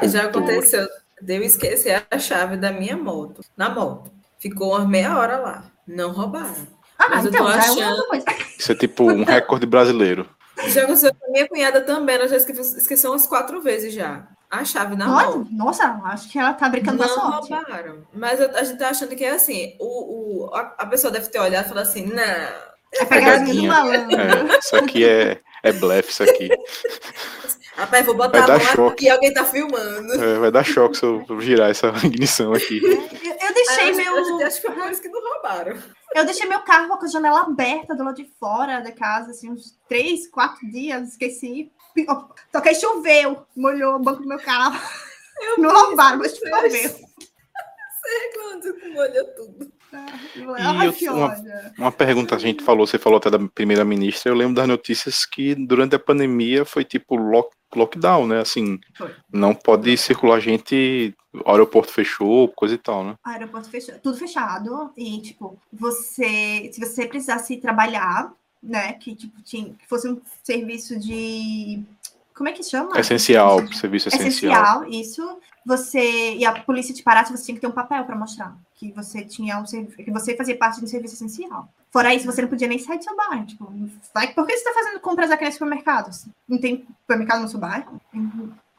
já aconteceu de eu esquecer a chave da minha moto, na moto. Ficou umas meia hora lá. Não roubaram. Ah, Mas eu então, tô é achando- outra coisa. Isso é tipo um recorde brasileiro. Já aconteceu com a minha cunhada também, ela já esqueceu, esqueceu umas quatro vezes já. A chave na Nossa, moto. nossa, acho que ela tá brincando com a Não sorte. roubaram. Mas eu- a gente tá achando que é assim. O, o, a, a pessoa deve ter olhado e falado assim: não. É pegadinha do malandro. É, isso aqui é, é blefe, isso aqui. Rapaz, vou botar Vai a dar mão choque. aqui e alguém tá filmando. É, vai dar choque se eu girar essa ignição aqui. Eu, eu deixei Aí a meu. acha que foi por isso que não roubaram. Eu deixei meu carro com a janela aberta do lado de fora da casa, assim, uns três, quatro dias, esqueci. Só que aí choveu, molhou o banco do meu carro. não roubaram, mas choveu. Reclamando que molhou tudo. Ai, eu- que uma- ódio. Uma pergunta, a gente falou, você falou até da primeira-ministra, eu lembro das notícias que durante a pandemia foi tipo lock, lockdown, né? Assim, Foi. não pode circular gente, o aeroporto fechou, coisa e tal, né? Aeroporto fechado, tudo fechado. E, tipo, você, se você precisasse trabalhar, né, que, tipo, tinha, que fosse um serviço de Como é que chama? Essencial, serviço essencial. Essencial, isso. Você e a polícia te parasse, você tinha que ter um papel para mostrar que você tinha um que você fazia parte de um serviço essencial. Fora isso, você não podia nem sair do seu bairro. Tipo, vai, por que você está fazendo compras aqui nesse supermercado? Não tem supermercado no seu bairro?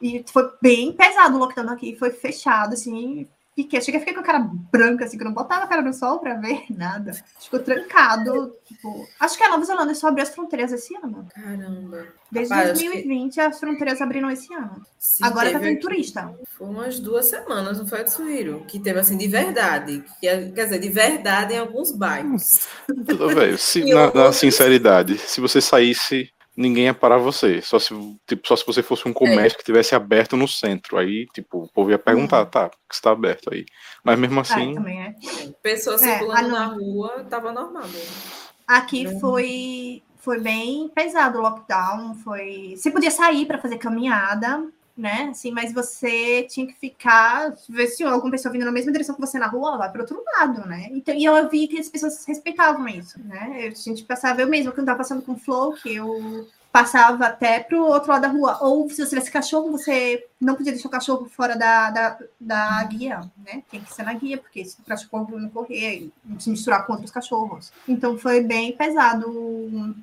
E foi bem pesado o lockdown aqui, foi fechado, assim, fiquei, cheguei, fiquei com a cara branca, assim, que eu não botava a cara no sol para ver nada. Ficou trancado. Tipo, acho que a Nova Zelândia só abriu as fronteiras esse ano. Caramba. Desde Rapaz, 2020 que... as fronteiras abriram esse ano. Sim, Agora tá tendo turista. Foi umas duas semanas, não foi, Tsuhiro? Que teve assim, de verdade. Que, é, quer dizer, de verdade em alguns bairros. Tudo bem. Se, na, na sinceridade, se você saísse ninguém ia parar você. Só se, tipo, só se você fosse um comércio é. que tivesse aberto no centro. Aí, tipo, o povo ia perguntar, uhum. tá, que está aberto aí. Mas mesmo assim. É, é. Pessoas é, circulando na rua, tava normal. Aqui uhum. foi, foi bem pesado o lockdown. Foi. Você podia sair para fazer caminhada, né? Assim, mas você tinha que ficar, ver se alguma pessoa vindo na mesma direção que você na rua, lá para outro lado, né? Então, e eu vi que as pessoas respeitavam isso, né? Eu, a gente passava, eu mesma, quando estava passando com flow, que eu passava até para o outro lado da rua. Ou se você tivesse cachorro, você não podia deixar o cachorro fora da, da, da guia, né? Tem que ser na guia, porque se o cachorro não correr, se misturar com outros cachorros. Então foi bem pesado o,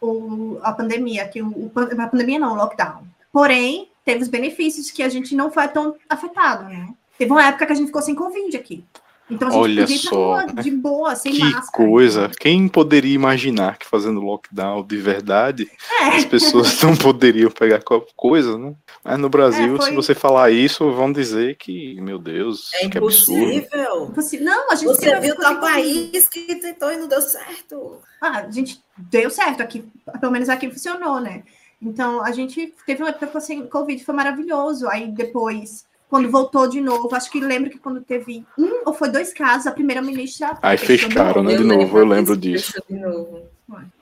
o a pandemia, que o, a pandemia não, o lockdown. Porém, teve os benefícios que a gente não foi tão afetado, né? Teve uma época que a gente ficou sem Covid aqui. Então a gente Olha podia só, de boa, sem que máscara. Que coisa. Quem poderia imaginar que fazendo lockdown de verdade, é. as pessoas não poderiam pegar qualquer coisa, né? Mas no Brasil, é, foi... se você falar isso, vão dizer que, meu Deus, é que impossível. absurdo. Não, a gente Você viu tal país que tentou e não deu certo. Ah, a gente deu certo aqui, pelo menos aqui funcionou, né? Então, a gente teve uma época sem Covid, foi maravilhoso. Aí depois, quando voltou de novo, acho que lembro que quando teve um ou foi dois casos, a primeira-ministra. Aí fecharam, né? De novo, eu lembro disso. De novo.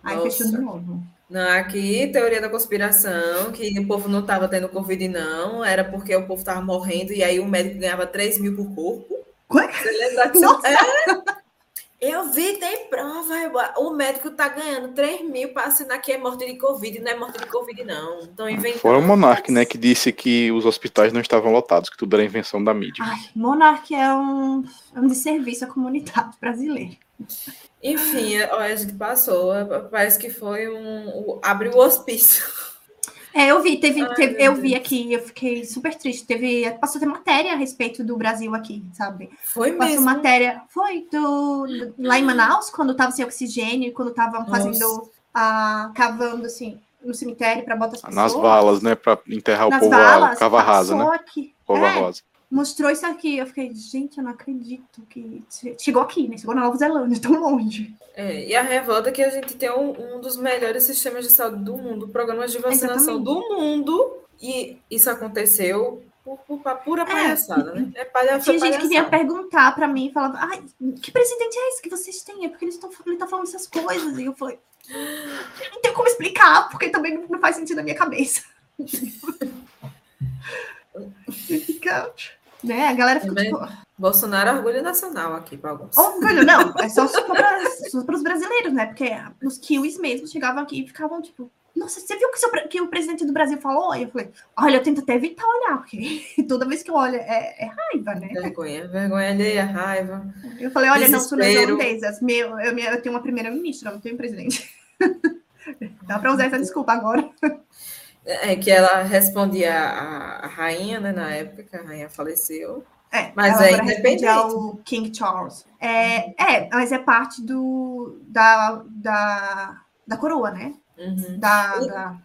Aí Nossa. fechou de novo. Não, aqui, teoria da conspiração, que o povo não estava tendo Covid, não, era porque o povo estava morrendo e aí o médico ganhava 3 mil por corpo. Você lembra Nossa. É? Eu vi, tem prova. O médico tá ganhando 3 mil para assinar que é morte de Covid. Não é morte de Covid, não. Então, inventando. Foi o Monark, né, que disse que os hospitais não estavam lotados, que tudo era invenção da mídia. Ai, Monark é um, é um desserviço à comunidade brasileira. Enfim, a gente passou. Parece que foi um. um abre o hospício. É, eu vi, teve, Ai, teve eu vi aqui, eu fiquei super triste. Teve, passou ter matéria a respeito do Brasil aqui, sabe? Foi passou mesmo. matéria, foi do, do lá em Manaus, quando tava sem oxigênio, quando estavam fazendo a cavando assim no cemitério para botar as pessoas. Nas valas, né, para enterrar Nas o povo valas, a cava rasa, né? Aqui. Povo é, rosa mostrou isso aqui. Eu fiquei, gente, eu não acredito que chegou aqui, né? Chegou na Nova Zelândia, tão longe. É, e a revolta é que a gente tem um, um, dos melhores sistemas de saúde do mundo, programas de vacinação Exatamente. do mundo, e isso aconteceu por, por, por pura é. palhaçada, é, né? É palha, Tinha gente que vinha perguntar para mim, falava, ai, que presidente é esse que vocês têm? É porque eles estão ele tá falando essas coisas. E eu falei, não tem como explicar, porque também não faz sentido na minha cabeça. Fica né? A galera fica tipo... Bolsonaro é orgulho nacional aqui para alguns. Orgulho, não, é só para os brasileiros, né? Porque os kiwis mesmo chegavam aqui e ficavam tipo, nossa, você viu que, seu, que o presidente do Brasil falou? E eu falei, olha, eu tento até evitar olhar, porque toda vez que eu olho é, é raiva, né? Vergonha, vergonha alheia, raiva. Eu falei, olha, Desespero. não sou neerlandesa, meu, eu, eu tenho uma primeira-ministra, não tenho presidente. Dá para usar essa desculpa agora. É, que ela respondia a, a, rainha, né, na época que a rainha faleceu. É, mas é independente. ao King Charles. É, é, mas é parte do, da, da, da coroa, né? Uhum. Da, e, da...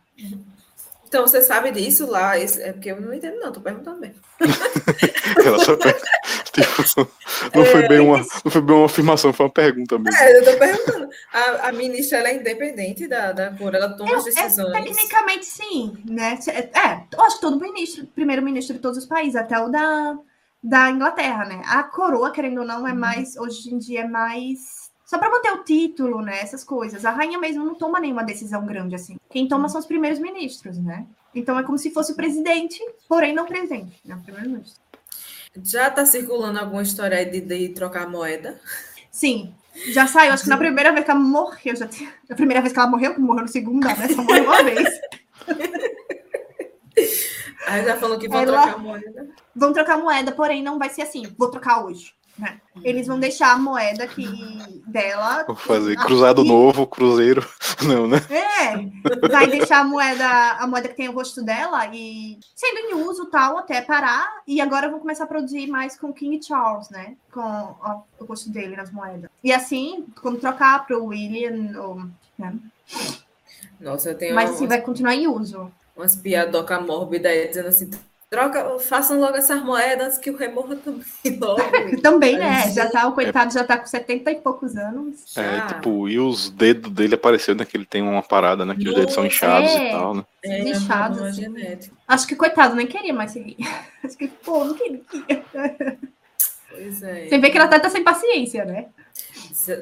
Então, você sabe disso lá? É porque eu não entendo, não, tô perguntando mesmo. Ela só tipo, não, foi bem uma, não foi bem uma afirmação, foi uma pergunta mesmo. É, eu tô perguntando. A, a ministra ela é independente da, da cor, ela toma é, as decisões. É, tecnicamente, sim, né? É, eu acho que todo ministro, primeiro-ministro de todos os países, até o da, da Inglaterra, né? A coroa, querendo ou não, é uhum. mais, hoje em dia, é mais só para manter o título, né? Essas coisas. A rainha mesmo não toma nenhuma decisão grande assim. Quem toma são os primeiros ministros, né? Então é como se fosse o presidente, porém não presidente, né? Primeiro-ministro. Já está circulando alguma história aí de, de trocar moeda? Sim, já saiu. Acho que na primeira vez que ela morreu, já tinha. A primeira vez que ela morreu, morreu no segunda, né? Só morreu uma vez. Aí já falou que vão Ela- trocar moeda. Vão trocar moeda, porém não vai ser assim. Vou trocar hoje. Né? Eles vão deixar a moeda que dela. Vou fazer cruzado e- novo, cruzeiro. Não, né? É, vai deixar a moeda, a moeda que tem o rosto dela e sendo em uso tal até parar. E agora vão começar a produzir mais com King Charles, né? Com ó, o rosto dele nas moedas. E assim, quando trocar para o William, ou, né? Nossa, eu tenho mas umas, assim vai continuar em uso. umas piadoca mórbida aí dizendo assim: troca, façam logo essas moedas que o rei morra também logo. Também, né? Já tá, o coitado já tá com 70 e poucos anos. É, Já. tipo, e os dedos dele apareceu, né? Que ele tem uma parada, né? Que os dedos são inchados é. e tal, né? É, é Inchados, assim. Acho que coitado nem queria mais seguir. Acho que, pô, não queria. Pois é. Você vê que ela tá, tá sem paciência, né?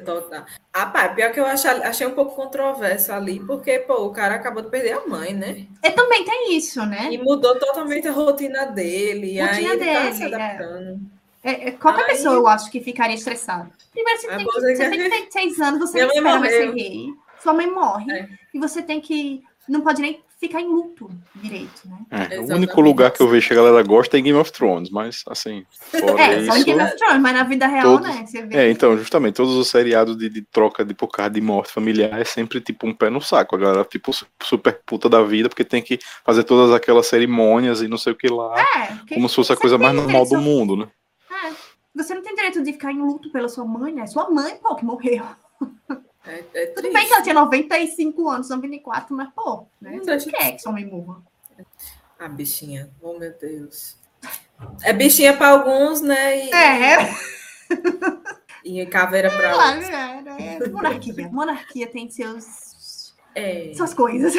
Total. Ah, pá, pior que eu achei, achei um pouco controverso ali, porque, pô, o cara acabou de perder a mãe, né? E também tem isso, né? E mudou totalmente a rotina dele. Rotina tá dele, se é. adaptando. É, é, qualquer Aí- pessoa, eu acho, que ficaria estressada. Primeiro, você, Ah, tem, você que, tem 36 anos, você Minha não mãe mais ser. Sua mãe morre. É. E você tem que. Não pode nem ficar em luto direito, né? É, o único lugar que eu vejo que a galera gosta é Game of Thrones, mas assim, fora É, só em isso. Game of Thrones, mas na vida real, todos- né? Você vê. É, então, justamente, todos os seriados de, de troca de por causa de morte familiar é sempre tipo um pé no saco. A galera, tipo, su- super puta da vida, porque tem que fazer todas aquelas cerimônias e não sei o que lá, É, como se fosse a coisa mais normal do mundo, né? É, você não tem direito de ficar em luto pela sua mãe, né? Sua mãe, pô, que morreu. É, é Tudo triste. bem que ela tinha 95 anos, 94, mas, pô, né? Você não deixa- quer que sua mãe morra. Ah, bichinha. Oh, meu Deus. É bichinha para alguns, né? E, É, e caveira para claro, outros. é, é. Monarquia. Monarquia tem seus, É, suas coisas.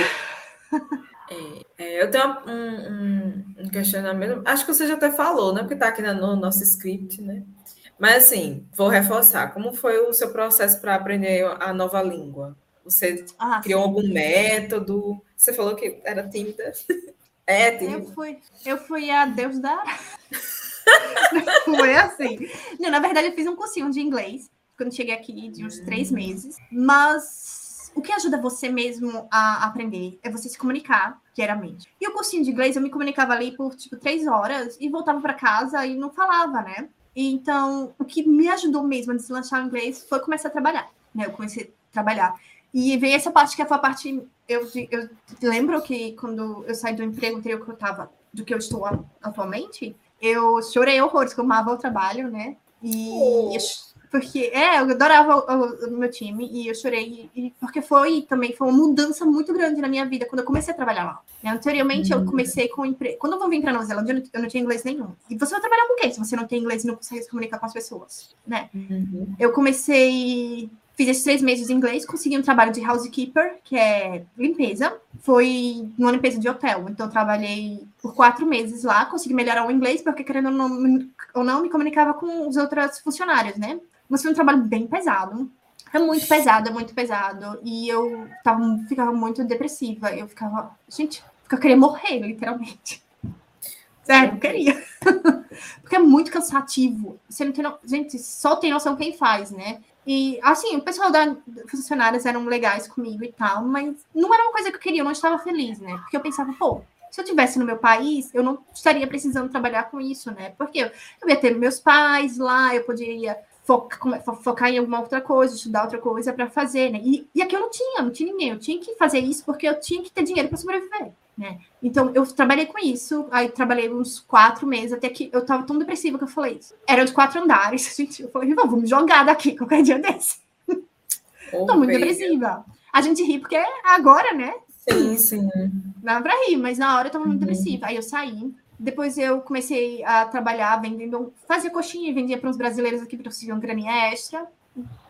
é, eu tenho um, um, um questionamento. Acho que você já até falou, né? Porque está aqui no nosso script, né? Mas assim, vou reforçar. Como foi o seu processo para aprender a nova língua? Você Ah, criou sim. algum método? Você falou que era tímida. É, Eu tímida. fui, eu fui a Deus da. Foi assim. Não, na verdade, eu fiz um cursinho de inglês quando cheguei aqui, de uns três meses. Mas o que ajuda você mesmo a aprender é você se comunicar diariamente. E o cursinho de inglês, eu me comunicava ali por tipo três horas e voltava para casa e não falava, né? Então, o que me ajudou mesmo a deslanchar o inglês foi começar a trabalhar. Né? Eu comecei a trabalhar. E veio essa parte que foi a parte. Eu, eu lembro que quando eu saí do emprego anterior que eu estava, do que eu estou atualmente, eu chorei horrores, que eu amava o trabalho, né? E Oh. eu porque é, eu adorava o, o- o meu time e eu chorei e, porque foi também foi uma mudança muito grande na minha vida quando eu comecei a trabalhar lá. né? Anteriormente eu comecei com emprego. Quando eu vim para Nova Zelândia, eu não, eu não tinha inglês nenhum. E você vai trabalhar com quem se você não tem inglês e não consegue se comunicar com as pessoas, né? Uhum. Eu comecei, fiz esses três meses de inglês, consegui um trabalho de housekeeper, que é limpeza. Foi numa limpeza de hotel. Então, trabalhei por quatro meses lá, consegui melhorar o inglês, porque querendo ou não, ou não me comunicava com os outros funcionários, né? Mas foi um trabalho bem pesado. É muito pesado, é muito pesado. E eu tava, ficava muito depressiva. Eu ficava, gente, eu queria morrer, literalmente. Sério, queria. Porque é muito cansativo. Você não tem no... Gente, só tem noção quem faz, né? E, assim, o pessoal da funcionários eram legais comigo e tal, mas não era uma coisa que eu queria, eu não estava feliz, né? Porque eu pensava, pô, se eu tivesse no meu país, eu não estaria precisando trabalhar com isso, né? Porque eu ia ter meus pais lá, eu poderia foca, focar em alguma outra coisa, estudar outra coisa para fazer, né? E, e aqui eu não tinha, não tinha ninguém, eu tinha que fazer isso porque eu tinha que ter dinheiro para sobreviver, né? Então eu trabalhei com isso, aí trabalhei uns quatro meses, até que eu tava tão depressiva que eu falei isso. Era de quatro andares, gente. Eu falei, "Vamos, me jogar daqui qualquer dia desse. Tô muito depressiva. A gente ri porque é agora, né? Sim, sim. Dá pra rir, mas na hora eu tava muito Uhum. depressiva. Aí eu saí. Depois eu comecei a trabalhar vendendo, fazia coxinha e vendia para os brasileiros aqui para conseguir uma graninha extra.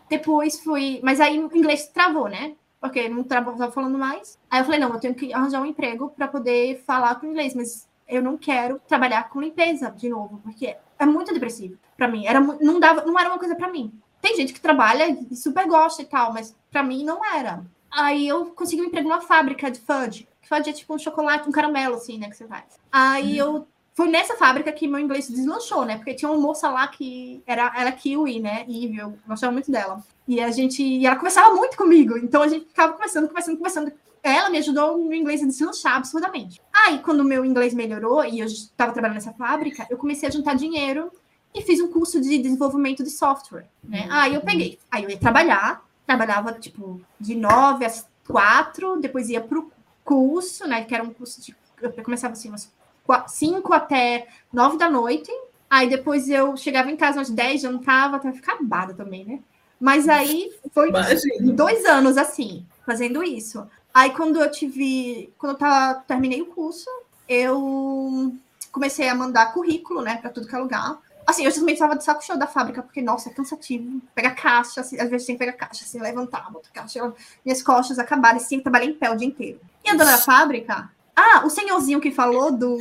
Depois fui, mas aí o inglês travou, né? Porque não tava tava falando mais. Aí eu falei, não, eu tenho que arranjar um emprego para poder falar com inglês, mas eu não quero trabalhar com limpeza de novo, porque é muito depressivo para mim. Era não dava, não era uma coisa para mim. Tem gente que trabalha e super gosta e tal, mas para mim não era. Aí eu consegui um emprego numa fábrica de fudge. Fudge é tipo um chocolate, um caramelo, assim, né, que você faz. Aí eu... Foi nessa fábrica que meu inglês deslanchou, né? Porque tinha uma moça lá que era, era kiwi, né? E eu gostava muito dela. E a gente... E ela conversava muito comigo. Então a gente ficava conversando, conversando, conversando. ela me ajudou no inglês a deslanchar absurdamente. Aí, quando o meu inglês melhorou e eu estava trabalhando nessa fábrica, eu comecei a juntar dinheiro e fiz um curso de desenvolvimento de software, né? Aí eu peguei, aí eu ia trabalhar, trabalhava, tipo, de nove às quatro, depois ia pro curso, né? Que era um curso de. Eu começava assim, umas cinco até nove da noite. Aí depois eu chegava em casa às dez, jantava, até ficar acabada também, né? Mas aí foi Imagina. dois anos assim, fazendo isso. Aí quando eu tive. Quando eu tava, terminei o curso, eu comecei a mandar currículo, né, para tudo que é lugar. Assim, eu simplesmente estava de saco cheio da fábrica, porque, nossa, é cansativo. Pegar caixa, assim, às vezes tem que pegar caixa, assim, levantar, botar caixa. Minhas costas acabaram, assim, trabalhei em pé o dia inteiro. E a dona da fábrica, ah, o senhorzinho que falou do.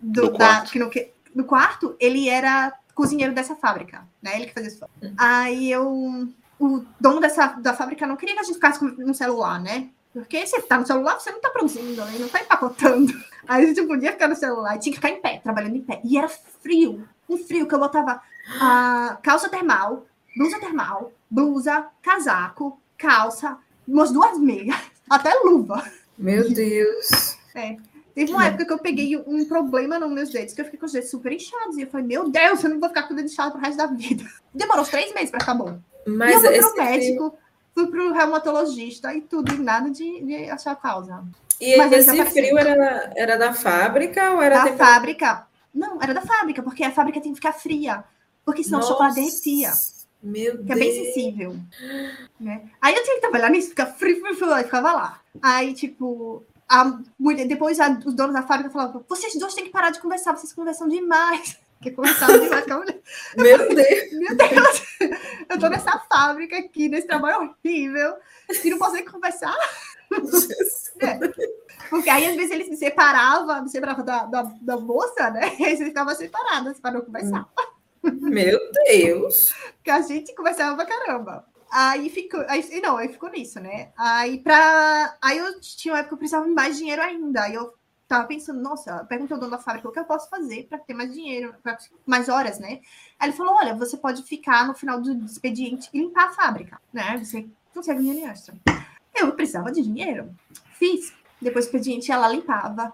Do, do da, quarto. Que no, que, do quarto, ele era cozinheiro dessa fábrica, né? Ele que fazia isso. Uhum. Aí eu. O dono dessa da fábrica não queria que a gente ficasse no celular, né? Porque você tá no celular, você não tá produzindo, né? não tá empacotando. Aí a gente podia ficar no celular, tinha que ficar em pé, trabalhando em pé. E era frio, um frio que eu botava a calça termal, blusa termal, blusa, casaco, calça, umas duas meias, até luva. Meu Deus. É. Teve uma época que eu peguei um problema nos meus dedos, que eu fiquei com os dedos super inchados. E eu falei, meu Deus, eu não vou ficar com o dedo inchado pro resto da vida. Demorou uns três meses para ficar bom. Mas e eu fui pro médico, fui pro reumatologista e tudo, e nada de, de achar a causa. E Mas esse frio era, era da fábrica ou era da fábrica? Não, era da fábrica, porque a fábrica tem que ficar fria, porque senão Nossa. o chocolate derretia. Meu que Deus. é bem sensível. Né? Aí eu tinha que trabalhar nisso, ficar frio, frio, frio, e ficava lá. Aí, tipo, a mulher, depois a, os donos da fábrica falavam: vocês dois têm que parar de conversar, vocês conversam demais. Que conversavam demais com a mulher. Meu Deus! Meu Deus! Eu tô nessa fábrica aqui, nesse trabalho horrível, e não posso nem conversar. É. Porque aí, às vezes, ele se separava, se separava da, da, da moça, né? E aí você ficava para não conversar. Meu Deus! Porque a gente conversava pra caramba. Aí ficou, aí, não, aí ficou nisso, né? Aí pra. Aí eu tinha uma época que eu precisava de mais dinheiro ainda. Aí eu tava pensando, nossa, perguntei ao dono da fábrica o que eu posso fazer para ter mais dinheiro, pra, mais horas, né? Aí ele falou: olha, você pode ficar no final do expediente e limpar a fábrica, né? Você consegue dinheiro extra. Eu precisava de dinheiro. Fiz. Depois do expediente, ela limpava.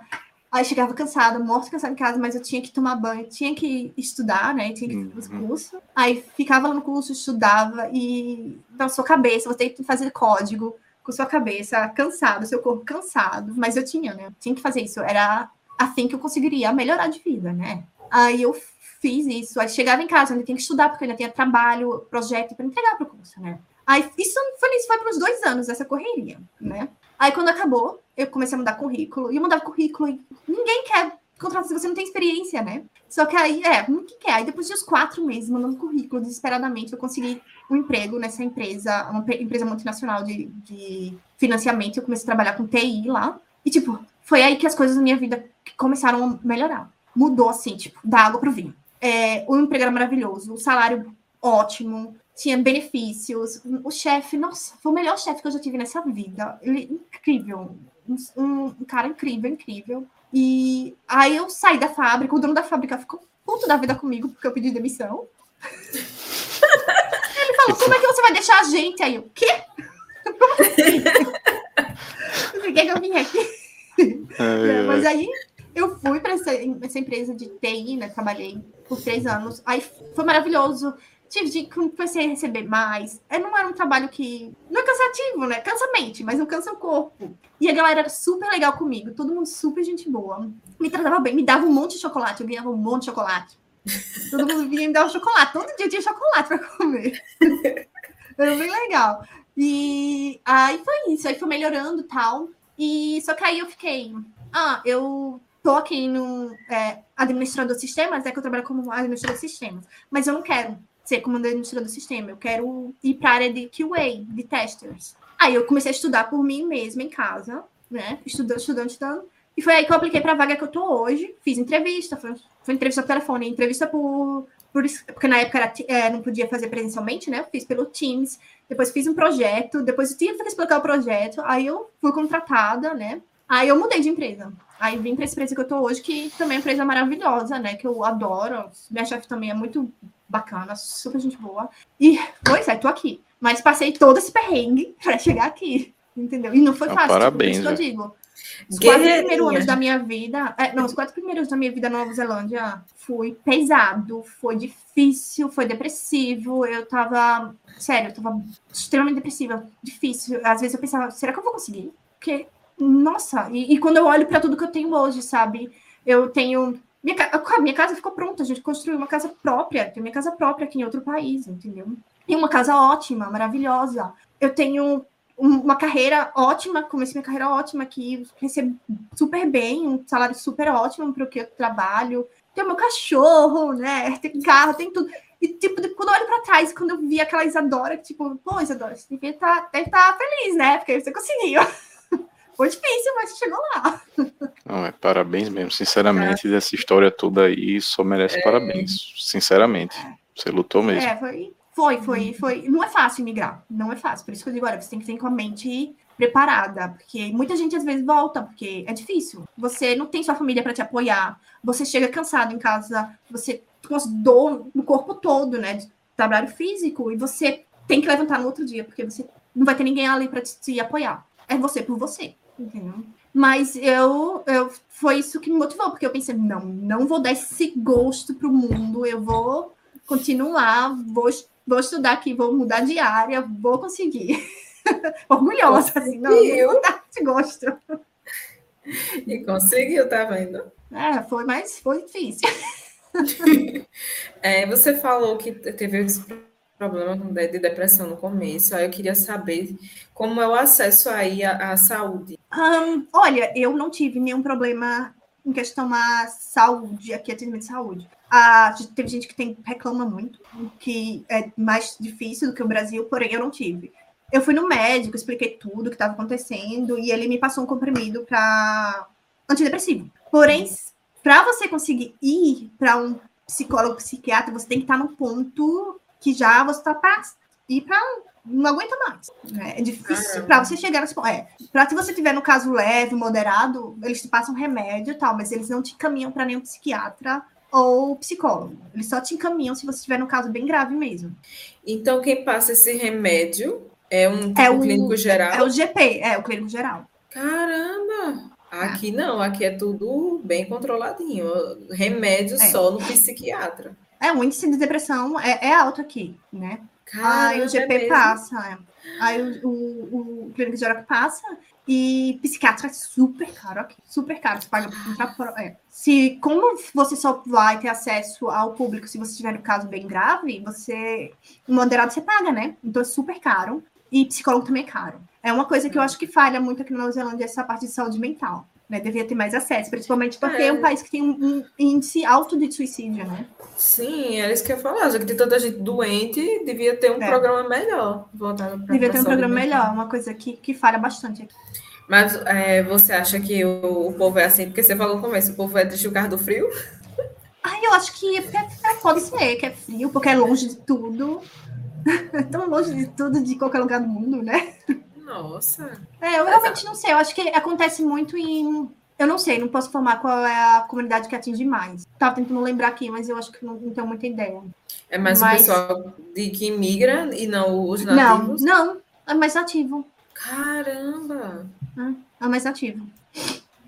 Aí chegava cansada, morta, cansada em casa, mas eu tinha que tomar banho, tinha que estudar, né? Tinha que para uhum. curso. Aí ficava lá no curso, estudava e na sua cabeça, você tem que fazer código com sua cabeça cansado, seu corpo cansado, mas eu tinha, né? tinha que fazer isso. Era assim que eu conseguiria melhorar de vida, né? Aí eu fiz isso. Aí chegava em casa, ainda tinha que estudar, porque ainda tinha trabalho, projeto para entregar para o curso, né? Aí isso foi, isso foi por uns dois anos, essa correria, né? Aí quando acabou, eu comecei a mandar currículo, e eu mandava currículo, e ninguém quer contratar se você não tem experiência, né? Só que aí, é, ninguém quer. Aí depois de uns quatro meses mandando currículo, desesperadamente, eu consegui um emprego nessa empresa, uma empresa multinacional de, de financiamento, eu comecei a trabalhar com TI lá, e tipo, foi aí que as coisas na minha vida começaram a melhorar. Mudou assim, tipo, da água pro vinho. É, o emprego era maravilhoso, o salário ótimo, tinha benefícios. O chefe, nossa, foi o melhor chefe que eu já tive nessa vida. Ele incrível. Um, um, cara incrível, incrível. E aí eu saí da fábrica, o dono da fábrica ficou puto da vida comigo, porque eu pedi demissão. Ele falou: como é que você vai deixar a gente? Aí eu, quê? Como assim? Por que, que eu vim aqui? É, mas aí eu fui para essa, essa, empresa de TI, né? Trabalhei por três anos. Aí foi maravilhoso tive de comecei a receber mais. É, não era um trabalho que. Não é cansativo, né? Cansa a mente, mas não cansa o corpo. E a galera era super legal comigo, todo mundo super gente boa. Me tratava bem, me dava um monte de chocolate, eu ganhava um monte de chocolate. Todo mundo vinha me dar um chocolate, todo dia tinha chocolate para comer. era bem legal. E aí foi isso, aí foi melhorando tal. E só que aí eu fiquei. Ah, eu tô aqui no é, administrador de sistemas, é que eu trabalho como administrador de sistemas, mas eu não quero ser comandante do sistema, eu quero ir para a área de QA, de testers. Aí eu comecei a estudar por mim mesma em casa, né? Estudando, estudando, estudando. E foi aí que eu apliquei para a vaga que eu tô hoje. Fiz entrevista, foi, foi entrevista por telefone, entrevista por, por porque na época era, é, não podia fazer presencialmente, né? Eu fiz pelo Teams. Depois fiz um projeto, depois eu tinha que explicar o projeto. Aí eu fui contratada, né? Aí eu mudei de empresa. Aí vim para essa empresa que eu tô hoje, que também é uma empresa maravilhosa, né? Que eu adoro. Minha chefe também é muito bacana, super gente boa. E, pois é, tô aqui. Mas passei todo esse perrengue para chegar aqui. entendeu? E não foi Ah, fácil. parabéns, tipo, por isso que eu digo. Os quatro primeiros anos da minha vida, é, não, os quatro primeiros da minha vida na Nova Zelândia foi pesado, foi difícil, foi depressivo. Eu tava, sério, eu tava extremamente depressiva, difícil. Às vezes eu pensava, será que eu vou conseguir? Porque, nossa, e, e quando eu olho para tudo que eu tenho hoje, sabe? Eu tenho. Minha, minha casa ficou pronta, a gente construiu uma casa própria, tenho minha casa própria aqui em outro país, entendeu? E uma casa ótima, maravilhosa. Eu tenho um- uma carreira ótima, comecei minha carreira ótima aqui, recebo super bem, um salário super ótimo para o que eu trabalho. Tem meu cachorro, né? Tem carro, tem tudo. E, tipo, quando eu olho para trás, quando eu vi aquela Isadora, tipo, pô, Isadora, você estar deve tá feliz, né? Porque você conseguiu. Foi difícil, mas você chegou lá. Não, é parabéns mesmo, sinceramente, dessa história toda aí só merece parabéns, sinceramente. Você lutou mesmo. É, foi, foi, foi, foi. Não é fácil migrar, não é fácil. Por isso que eu digo, olha, você tem que ter com a mente preparada, porque muita gente às vezes volta, porque é difícil. Você não tem sua família para te apoiar, você chega cansado em casa, você com as dor no corpo todo, né, de trabalho físico, e você tem que levantar no outro dia, porque você não vai ter ninguém ali para te, te apoiar. É você por você, entendeu? Mas eu, eu foi isso que me motivou, porque eu pensei, não, não vou dar esse gosto pro mundo, eu vou continuar, vou, vou estudar aqui, vou mudar de área, vou conseguir. Orgulhosa, assim, não, não vou dar esse gosto. E conseguiu, tá vendo? É, foi, mas foi difícil. É, você falou que teve esse problema de depressão no começo, aí eu queria saber como é o acesso aí à, à saúde. Olha, eu não tive nenhum problema em questão à saúde, aqui atendimento de saúde. Ah, teve gente que tem, reclama muito, que é mais difícil do que o Brasil, porém eu não tive. Eu fui no médico, expliquei tudo o que estava acontecendo e ele me passou um comprimido para antidepressivo. Porém, para você conseguir ir para um psicólogo, psiquiatra, você tem que estar num ponto que já você está para ir para não aguenta mais. né? É difícil para você chegar nesse ponto. É, para se você tiver no caso leve, moderado, eles te passam remédio e tal, mas eles não te encaminham para nenhum psiquiatra ou psicólogo. Eles só te encaminham se você estiver no caso bem grave mesmo. Então, quem passa esse remédio é um tipo É o- clínico geral? É o GP, é o clínico geral. Caramba! Aqui não, aqui é tudo bem controladinho. Remédio É. só no psiquiatra. É, o índice de depressão é, é alto aqui, né? Aí o GP é passa, aí o, o, o clínico geral passa, e psiquiatra é super caro aqui, super caro. Você paga pra é. Se, como você só vai ter acesso ao público se você tiver no caso bem grave, você, moderado, você paga, né? Então é super caro. E psicólogo também é caro. É uma coisa que eu acho que falha muito aqui na Nova Zelândia, essa parte de saúde mental. Né? Devia ter mais acesso, principalmente porque é, É. um país que tem um, índice alto de suicídio, né? Sim, era isso que eu ia falar. Já que tem tanta gente doente, devia ter um É. programa melhor voltado para Devia ter um programa mental. melhor, uma coisa que, que falha bastante aqui. Mas é, você acha que o, o povo é assim? Porque você falou no começo, o povo é triste por causa do frio? Ai, eu acho que é- é- pode ser que é frio, porque é longe de tudo. É tão longe de tudo de qualquer lugar do mundo, né? Nossa. É, eu realmente não sei. Eu acho que acontece muito em. Eu não sei, não posso informar qual é a comunidade que atinge mais. Tava tentando lembrar aqui, mas eu acho que não, não tenho muita ideia. É mais Mas- o pessoal de que imigra e não os Não, nativos? não. É mais nativo. Caramba! É mais nativo.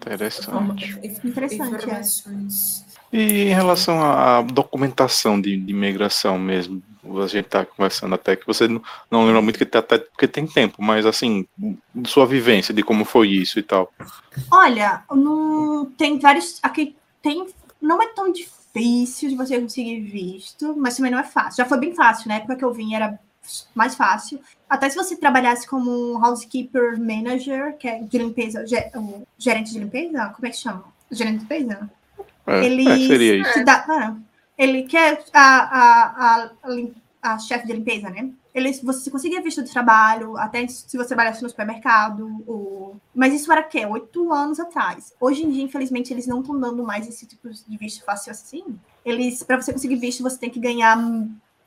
Interessante. Interessante, é. Informações. E em relação à documentação de, de imigração mesmo, a gente está conversando até que você não, não lembra muito que tá, até porque tem tempo, mas assim, sua vivência de como foi isso e tal. Olha, não, tem vários. Aqui tem. Não é tão difícil de você conseguir visto, mas também não é fácil. Já foi bem fácil, na época que eu vim era mais fácil. Até se você trabalhasse como um housekeeper manager, que é de limpeza, ge- o gerente de limpeza, como é que chama? Gerente de limpeza? É, Ele é, seria isso. dá- ah, ele quer a, a, a, a chefe de limpeza, né? Ele, você conseguia visto de trabalho, até se você trabalhasse no supermercado. Ou... Mas isso era o quê? Oito anos atrás. Hoje em dia, infelizmente, eles não estão dando mais esse tipo de visto fácil assim. Eles, para você conseguir visto, você tem que ganhar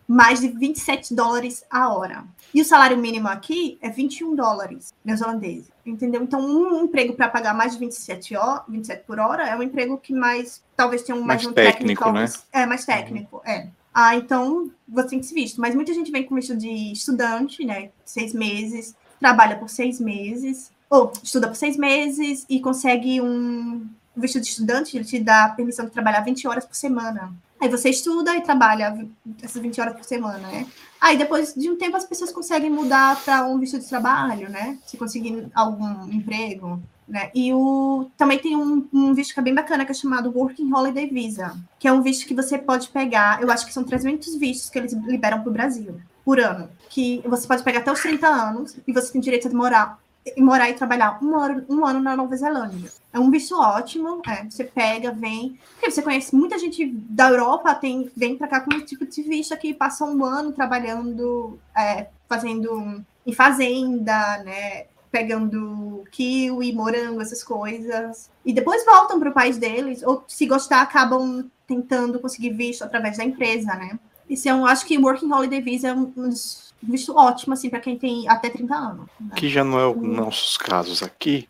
mais de 27 dólares a hora. E o salário mínimo aqui é 21 dólares neozelandeses. Entendeu? Então, um emprego para pagar mais de 27, ho- 27 por hora é um emprego que mais talvez tenha um mais, Mais um técnico, technical- né? É, mais técnico, é. Ah, então você tem que se visto. Mas muita gente vem com visto de estudante, né? Seis meses. trabalha por seis meses, ou estuda por seis meses e consegue um visto de estudante, ele te dá permissão de trabalhar 20 horas por semana. Aí você estuda e trabalha essas 20 horas por semana, né? Aí depois de um tempo as pessoas conseguem mudar para um visto de trabalho, né? Se conseguir algum emprego, né? E o também tem um, um, visto que é bem bacana que é chamado Working Holiday Visa, que é um visto que você pode pegar, eu acho que são 300 vistos que eles liberam para o Brasil por ano, que você pode pegar até os 30 anos e você tem direito de morar morar e trabalhar um ano, um ano na Nova Zelândia. É um visto ótimo, é, você pega, vem. Porque você conhece muita gente da Europa, tem, vem para cá com um tipo de visto aqui, passa um ano trabalhando, é, fazendo em fazenda, né? Pegando kiwi, morango, essas coisas. E depois voltam para o país deles, ou se gostar, acabam tentando conseguir visto através da empresa, né? Isso é um, acho que Working Holiday Visa é um dos visto ótimo, assim, para quem tem até 30 anos. Né? Que já não é os nossos casos aqui,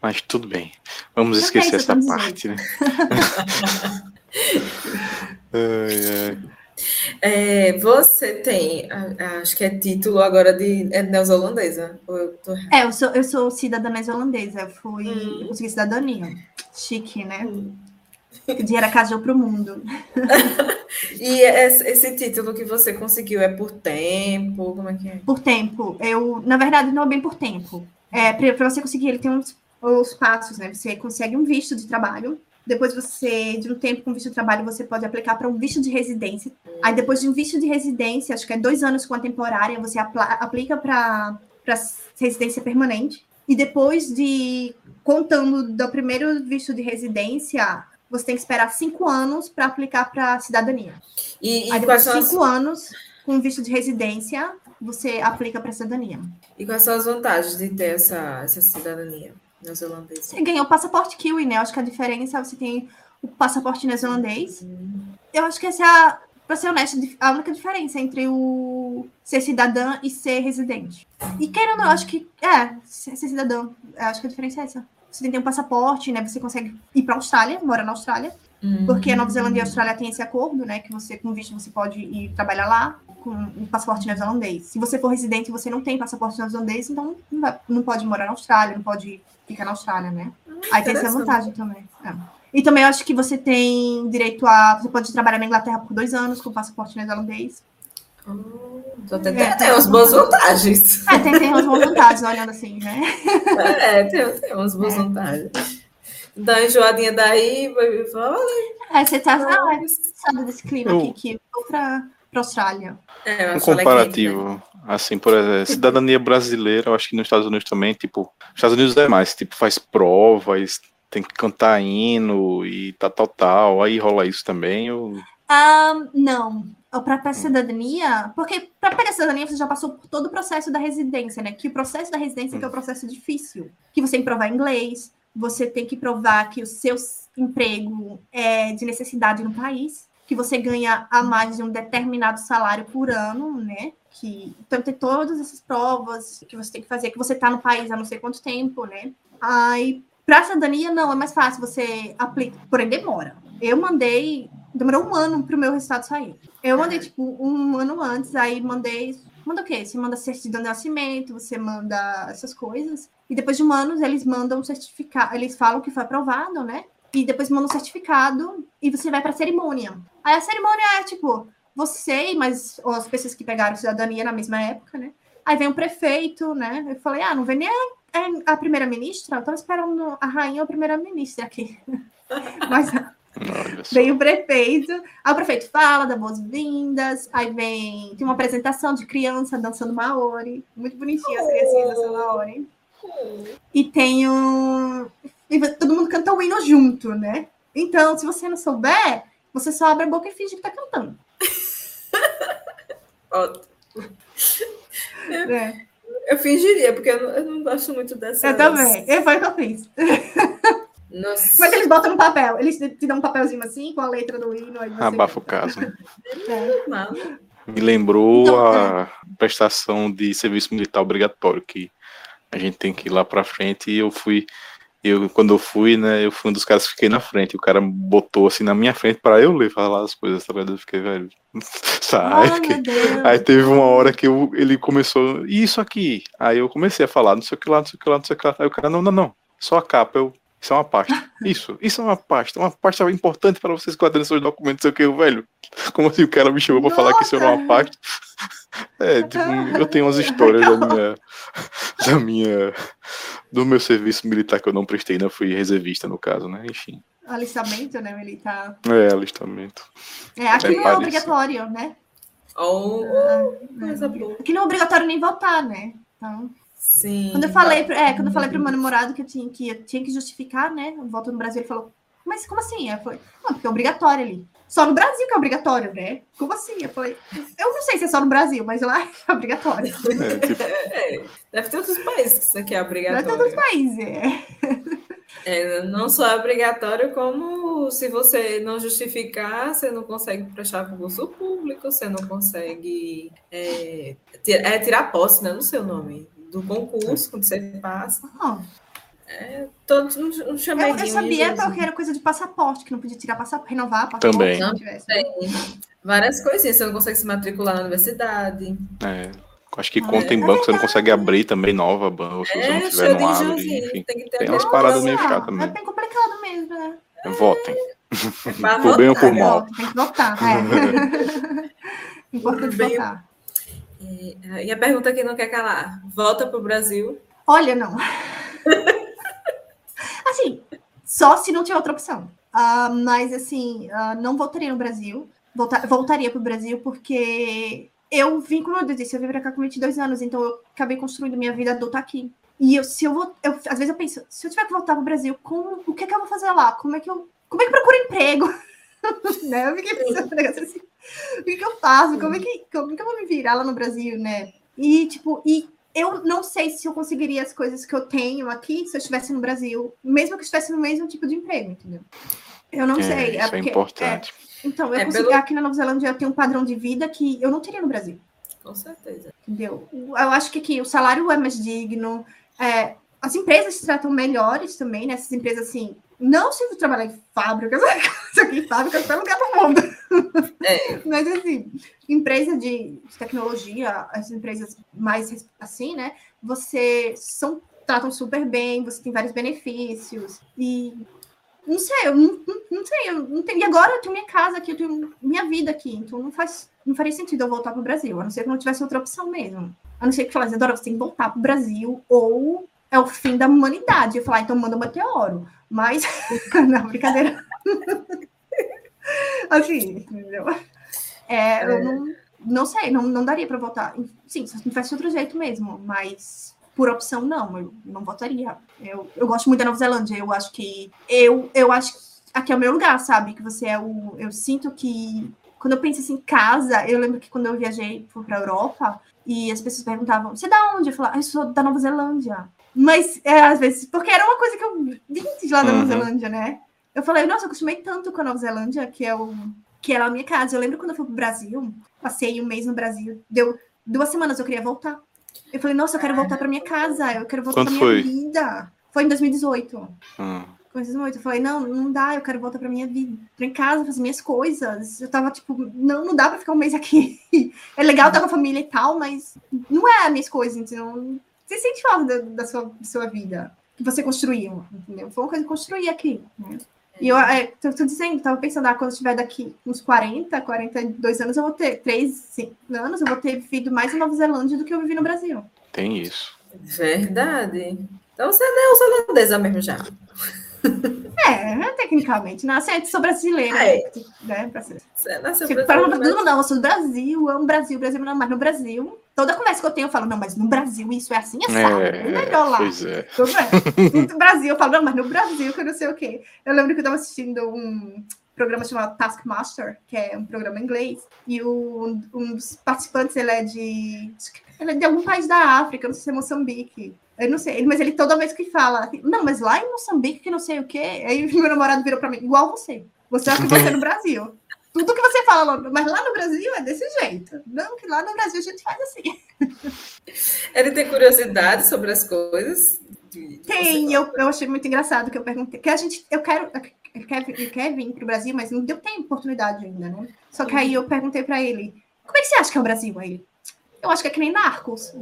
mas tudo bem. Vamos esquecer essa parte, né? ai, ai. É, você tem, acho que é título agora de é neozelandesa. Eu tô... É, eu sou, eu sou cidadã neozelandesa. Eu fui, hum. eu consegui cidadania. Chique, né? Hum. O dinheiro casou para o mundo. e esse título que você conseguiu é por tempo? Como é que é? Por tempo. Eu, na verdade, não é bem por tempo. É, para você conseguir, ele tem uns, os passos, né? Você consegue um visto de trabalho. Depois você, de um tempo com visto de trabalho, você pode aplicar para um visto de residência. Aí depois de um visto de residência, acho que é dois anos com a temporária, você aplica para residência permanente. E depois de, contando do primeiro visto de residência, você tem que esperar cinco anos para aplicar para a cidadania. E, e Aí depois de cinco as... anos, com visto de residência, você aplica para a cidadania. E quais são as vantagens de ter essa, essa cidadania neozelandesa? Você ganhou o passaporte Kiwi, né? Acho que a diferença é você tem o passaporte neozelandês. Uhum. Eu acho que essa é a, para ser honesto, a única diferença entre o ser cidadã e ser residente. E querendo eu acho que é, ser cidadão. Eu acho que a diferença é essa você tem que ter um passaporte, né? Você consegue ir para a Austrália, morar na Austrália. Uhum. Porque a Nova Zelândia e a Austrália têm esse acordo, né? Que você, com visto, você pode ir trabalhar lá com um passaporte neozelandês. Se você for residente e você não tem passaporte neozelandês, então não, vai, não pode morar na Austrália, não pode ficar na Austrália, né? Hum, Aí tem essa vantagem também. É. E também eu acho que você tem direito a. Você pode trabalhar na Inglaterra por dois anos com passaporte neozelandês. Então tem, tem, tem umas boas vantagens. É, tem, tem umas boas vantagens, olhando assim, né? É, tem, tem umas boas vantagens. Dá uma enjoadinha daí, vai falar, É, você tá ah, desse clima eu... aqui, que eu vou pra, pra Austrália. É, um comparativo, né? assim, por exemplo, cidadania brasileira, eu acho que nos Estados Unidos também, tipo, Estados Unidos é mais, tipo, faz provas, tem que cantar hino e tal, tal, tal, aí rola isso também, ou... Um, não, para a cidadania, porque para pegar a cidadania você já passou por todo o processo da residência, né? Que o processo da residência é, é um processo difícil, que você tem que provar inglês, você tem que provar que o seu emprego é de necessidade no país, que você ganha a mais de um determinado salário por ano, né? Que então tem todas essas provas que você tem que fazer, que você está no país há não sei quanto tempo, né? Aí para a cidadania não é mais fácil, você aplica, porém demora. Eu mandei demorou um ano para o meu resultado sair. Eu mandei, tipo, um ano antes, aí mandei. Manda o quê? Você manda certidão de nascimento, você manda essas coisas. E depois de um ano, eles mandam um certificado. Eles falam que foi aprovado, né? E depois mandam um certificado e você vai para a cerimônia. Aí a cerimônia é tipo, você, mas as pessoas que pegaram cidadania na mesma época, né? Aí vem o prefeito, né? Eu falei, ah, não vem nem a, a primeira-ministra? Eu tava esperando a rainha ou a primeira-ministra aqui. mas Vem o prefeito, aí o prefeito fala, dá boas-vindas, aí vem, tem uma apresentação de criança dançando Maori, muito bonitinha as criancinhas dançando Maori. E tem um. E todo mundo canta o hino junto, né? Então, se você não souber, você só abre a boca e finge que tá cantando. Ótimo. É. Eu fingiria, porque eu não, eu não gosto muito dessa. Eu também. E foi o que eu fiz. Nossa. Mas eles botam no papel, eles te dão um papelzinho assim com a letra do hino. Abafa o caso. É. Me lembrou então, a é. prestação de serviço militar obrigatório, que a gente tem que ir lá para frente, e eu fui eu, quando eu fui, né, eu fui um dos caras que fiquei na frente. O cara botou assim na minha frente pra eu ler, falar as coisas, tá ligado? Eu fiquei, velho, sai. Oh. Aí teve uma hora que eu, ele começou, "E isso aqui. Aí eu comecei a falar, não sei o que lá, não sei o que lá, não sei o que lá. Aí o cara, não, não, não, só a capa. Eu, isso é uma pasta. Isso, isso é uma pasta. Uma pasta importante para vocês guardarem seus documentos, sei o que, eu, velho. Como assim o cara me chamou pra falar que isso era uma pasta? É, tipo, eu tenho umas histórias da minha, da minha, do meu serviço militar que eu não prestei, né? Eu fui reservista no caso, né? Enfim, Alistamento, né, militar. é alistamento. É, aqui É não é obrigatório, né? Ou Ah, é. Aqui não é obrigatório nem votar, né? Então, Sim. quando eu falei, é, quando eu falei pro meu namorado que eu tinha que, eu tinha que justificar, né? O voto no Brasil, ele falou, mas como assim? Eu falei, não, porque é obrigatório ali. Só no Brasil que é obrigatório, né? Como assim? Eu falei, eu não sei se é só no Brasil, mas lá é obrigatório. É, tipo, É, deve ter outros países que isso aqui é Não é todos obrigatório. os países. É. É, não só é obrigatório, como se você não justificar, você não consegue prestar concurso público, você não consegue é, é, tirar posse, né, no seu nome, do concurso, quando você passa. Ó, Todos um, um eu, chamedinho. eu sabia de- porque era coisa de passaporte, que não podia tirar passaporte, renovar passaporte. Também. não tivesse. Várias coisinhas, você não consegue se matricular na universidade. é, acho que Ah, conta em é banco, você não consegue abrir também nova banco, se você não É, tiver no abre, enfim. tem que ter Tem umas uma paradas meio Ah, chatas É mesmo. bem complicado mesmo, né? Votem. Pra Por bem ou por votar. mal. Tem que votar, é. Importante Bem- votar. E a pergunta que não quer calar: volta pro Brasil? Olha, não. assim, só se não tiver outra opção. Ah, mas, assim, ah, não voltaria no Brasil. Volta- voltaria para o Brasil porque eu vim, como eu disse, eu vim para cá com 22 anos, então eu acabei construindo minha vida adulta aqui. E eu, se eu vou, eu, às vezes eu penso, se eu tiver que voltar para o Brasil, como, o que, é que eu vou fazer lá? Como é que eu, como é que eu procuro emprego? né? Eu fiquei pensando um negócio assim, o que, que eu faço? Como é que, como é que eu vou me virar lá no Brasil, né? E, tipo, e eu não sei se eu conseguiria as coisas que eu tenho aqui se eu estivesse no Brasil, mesmo que eu estivesse no mesmo tipo de emprego, entendeu? Eu não É, sei. isso é porque- importante. é, então, eu É, consegui, pelo- aqui na Nova Zelândia eu tenho um padrão de vida que eu não teria no Brasil, Com certeza. entendeu? Eu acho que aqui o salário é mais digno, é, as empresas se tratam melhores também, né? Essas empresas assim, não se trabalhar em fábricas, isso aqui em fábricas pelo lugar do mundo. É, Mas assim, empresa de tecnologia, as empresas mais assim, né? Você são tratam super bem, você tem vários benefícios e não sei, eu não, não, não sei, eu não tenho. E agora eu tenho minha casa aqui, eu tenho minha vida aqui, então não faz, não faria sentido eu voltar para o Brasil, a não ser que não tivesse outra opção mesmo. A não ser que falasse, Dora, você tem que voltar para o Brasil ou é o fim da humanidade. Eu falar, então manda um meteoro. Mas, não, brincadeira. assim, entendeu? É, eu não, não sei, não, não daria para votar. Sim, se tivesse outro jeito mesmo, mas por opção não, eu não votaria. Eu, eu gosto muito da Nova Zelândia, eu acho que eu, eu acho que aqui é o meu lugar, sabe? Que você é o. Eu sinto que quando eu penso assim, casa, eu lembro que quando eu viajei para a Europa e as pessoas perguntavam, você é da onde? Eu falava, ah, eu sou da Nova Zelândia. Mas, é, às vezes, porque era uma coisa que eu vim de lá da Nova Uhum. Zelândia, né? Eu falei, nossa, eu acostumei tanto com a Nova Zelândia, que é o que era a minha casa. Eu lembro quando eu fui pro Brasil, passei um mês no Brasil, deu duas semanas eu queria voltar. Eu falei, nossa, eu quero voltar para minha casa, eu quero voltar para minha foi? vida. Foi em 2018. Hum. Foi em 2018. Eu falei, não, não dá, eu quero voltar para minha vida, para em casa, fazer minhas coisas. Eu tava tipo, não, não dá para ficar um mês aqui. É legal estar com a família e tal, mas não é as minhas coisas, então você sente falta da, da sua, da sua vida que você construiu, entendeu? Foi uma coisa que eu construí aqui, né? E eu é, tô, tô dizendo, tava pensando, ah, quando eu estiver daqui uns 40, 42 anos, eu vou ter 3, 5 anos, eu vou ter vivido mais na Nova Zelândia do que eu vivi no Brasil. Tem isso. verdade. Então você é neozelandesa mesmo já. É, tecnicamente, nasce, eu sou brasileira, É. né? pra ser- Você nasceu Tipo, para todo mundo, não, eu sou do Brasil, amo o Brasil, Brasil, não, mas no Brasil, toda conversa que eu tenho, eu falo, não, mas no Brasil isso é assim, é sábado, é, melhor lá. pois é. Tudo bem. No Brasil, eu falo, não, mas no Brasil, que eu não sei o quê. Eu lembro que eu estava assistindo um programa chamado Taskmaster, que é um programa em inglês, e o, um dos participantes, ele é de... Ele é de algum país da África, não sei se é Moçambique. Eu não sei, mas ele toda vez que fala, não, mas lá em Moçambique, que não sei o quê, aí meu namorado virou para mim, igual você. Você acha que você é no Brasil. Tudo que você fala, lá- mas lá no Brasil é desse jeito. Não, que lá no Brasil a gente faz assim. Ele tem curiosidade sobre as coisas de, de Tem, eu, eu achei muito engraçado que eu perguntei. Que a gente, eu quero, ele quer, ele quer vir para o Brasil, mas não deu tempo, oportunidade ainda, né? Só que aí eu perguntei para ele: como é que você acha que é o Brasil? Aí eu acho que é que nem Narcos.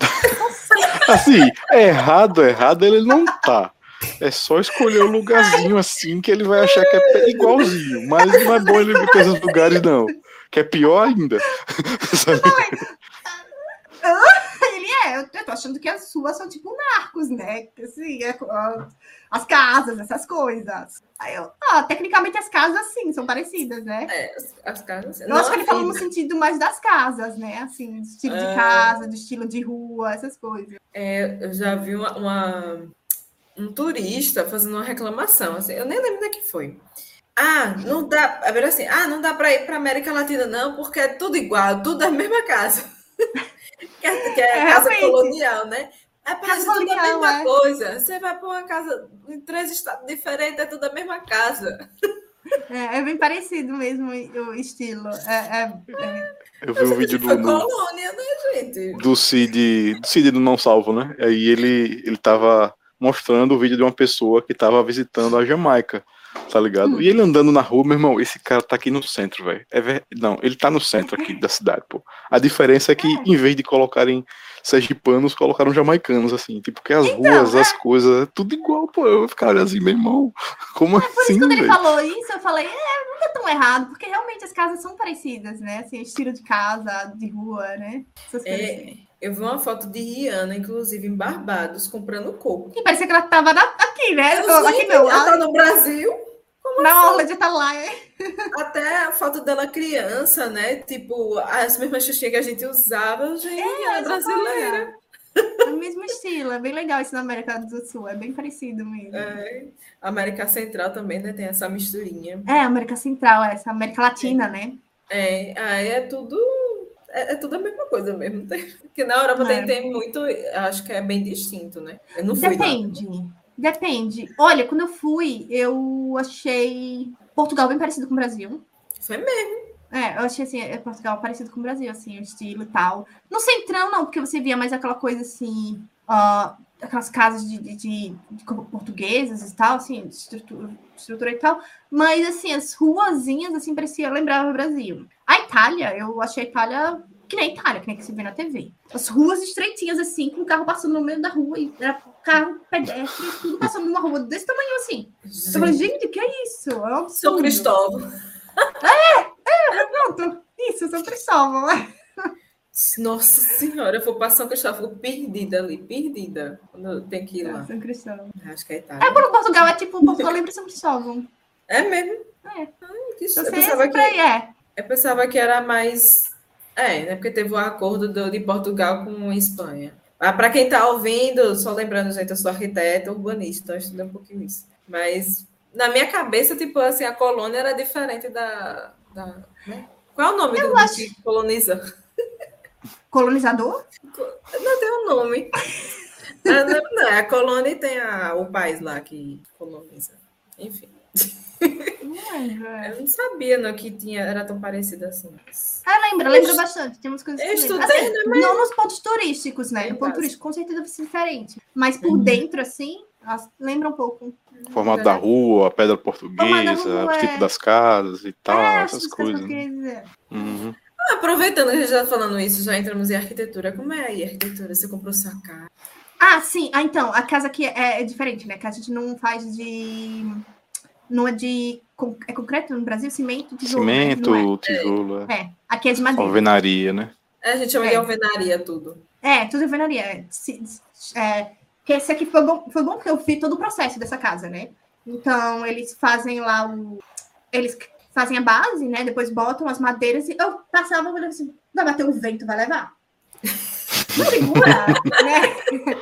Assim, errado, errado ele não tá. É só escolher um lugarzinho assim que ele vai achar que é igualzinho. Mas não é bom ele vir para esses lugares, não. Que é pior ainda. Sabe? Ele é, eu tô achando que as suas são tipo narcos, né? Assim, é, as casas, essas coisas. Aí eu, ah, tecnicamente as casas sim, são parecidas, né? É, as, as casas. Eu acho que ele falou no sentido mais das casas, né? Assim, do estilo de Ah. casa, do estilo de rua, essas coisas. É, eu já vi uma, uma- um turista fazendo uma reclamação, assim, eu nem lembro da que foi. Ah, não dá, a ver assim, ah, não dá para ir para América Latina não, porque é tudo igual, tudo da mesma casa. que é, que é É, casa realmente. colonial, né? É parece tudo a colonial, mesma é. coisa. Você vai para uma casa em três estados diferentes, é tudo a mesma casa. É, é bem parecido mesmo o estilo. É, é- é- Eu vi um vídeo do, colônia, né, gente? do Cid, do Cid do Não Salvo, né? Aí ele, ele tava mostrando o vídeo de uma pessoa que tava visitando a Jamaica, tá ligado? E ele andando na rua, meu irmão, esse cara tá aqui no centro, velho. É ver... Não, ele tá no centro aqui da cidade, pô. A diferença é que, em vez de colocarem sergipanos, colocaram jamaicanos, assim. Tipo, que as ruas, as coisas, é tudo igual, pô. Eu ficar olhando assim, meu irmão, como assim, Quando ele falou isso, eu falei, é, não tá tão errado, porque realmente as casas são parecidas, né? Assim, estilo de casa, de rua, né? Essas coisas assim. É, eu vi uma foto de Rihanna, inclusive em Barbados, comprando coco. E parecia que ela tava na- aqui, né? Eu, aqui não, ela lá tá no Brasil. na orla de Atalaia. Até a foto dela criança, né? Tipo, as mesmas xuxinhas que a gente usava, gente, é, brasileira. É o mesmo estilo, é bem legal isso na América do Sul, é bem parecido mesmo. É, É. América Central também, né? Tem essa misturinha. América Central, essa América Latina, né? É, aí é tudo. É, é tudo a mesma coisa mesmo. Tem- Porque na Europa É. tem, tem muito. Acho que é bem distinto, né? Eu não fui. lá. Depende. Depende. Olha, quando eu fui, eu achei Portugal bem parecido com o Brasil. Foi mesmo. É, eu achei assim, é Portugal parecido com o Brasil, assim, o estilo e tal. No centrão, não, porque você via mais aquela coisa assim, ah, aquelas casas de, de, de- de portuguesas e tal, assim, estrutura, estrutura e tal. Mas assim, as ruazinhas, assim, parecia, lembrava o Brasil. A Itália, eu achei a Itália que nem a Itália, que nem que se vê na TV. As ruas estreitinhas, assim, com o carro passando no meio da rua, e era carro, pedestre, tudo passando numa rua desse tamanho assim. Eu falei, gente, que é isso? É um São. Cristóvão. Pronto, isso, São Cristóvão. Nossa senhora, eu vou para São Cristóvão, fico perdida ali, perdida. Quando eu tenho que ir lá. São Cristóvão. Acho que é Itália. É, por Portugal é tipo Portugal lembra São Cristóvão. É mesmo? É. Ai, que... Você Eu é pensava que, aí, é. eu pensava que era mais. É, né? Porque teve o acordo do- de Portugal com a Espanha. Ah, para quem está ouvindo, só lembrando, gente, eu sou arquiteta urbanista, então eu estudei um pouquinho isso. Mas na minha cabeça, tipo assim, a colônia era diferente da. da né? Qual é o nome do, do acho- que coloniza? Colonizador? Não tem um nome. Ah, não, não, é a colônia e tem a, o país lá que coloniza. Enfim. É. Eu não sabia não, que tinha, era tão parecido assim. Ah, lembra, lembra bastante. Tem umas coisas Eu estudei, Assim, né, Não nos pontos turísticos, né? No Bem ponto turístico, com certeza vai ser diferente. Mas por Uhum. dentro, assim, as- lembra um pouco. Formato da rua, a pedra portuguesa, Formato da rua, o tipo é. das casas e tal, é, essas coisas. né? eu. Uhum. Ah, Aproveitando que a gente já tá falando isso, já entramos em arquitetura. Como é aí a arquitetura? Você comprou sua casa? Ah, sim. Ah, então, a casa aqui é, é diferente, né? Que a gente não faz de. Não é de. É concreto no Brasil? Cimento, tijolo. né? Cimento, Não tijolo, é. é. é, aqui é de madeira. alvenaria, né? É, A gente chama É. de alvenaria tudo. É, tudo alvenaria. É, se- é, que esse aqui foi bom, foi bom porque eu vi todo o processo dessa casa, né? Então, eles fazem lá o. Eles fazem a base, né? Depois botam as madeiras e eu passava e olhava assim: vai bater um vento, vai levar. Não segura, né?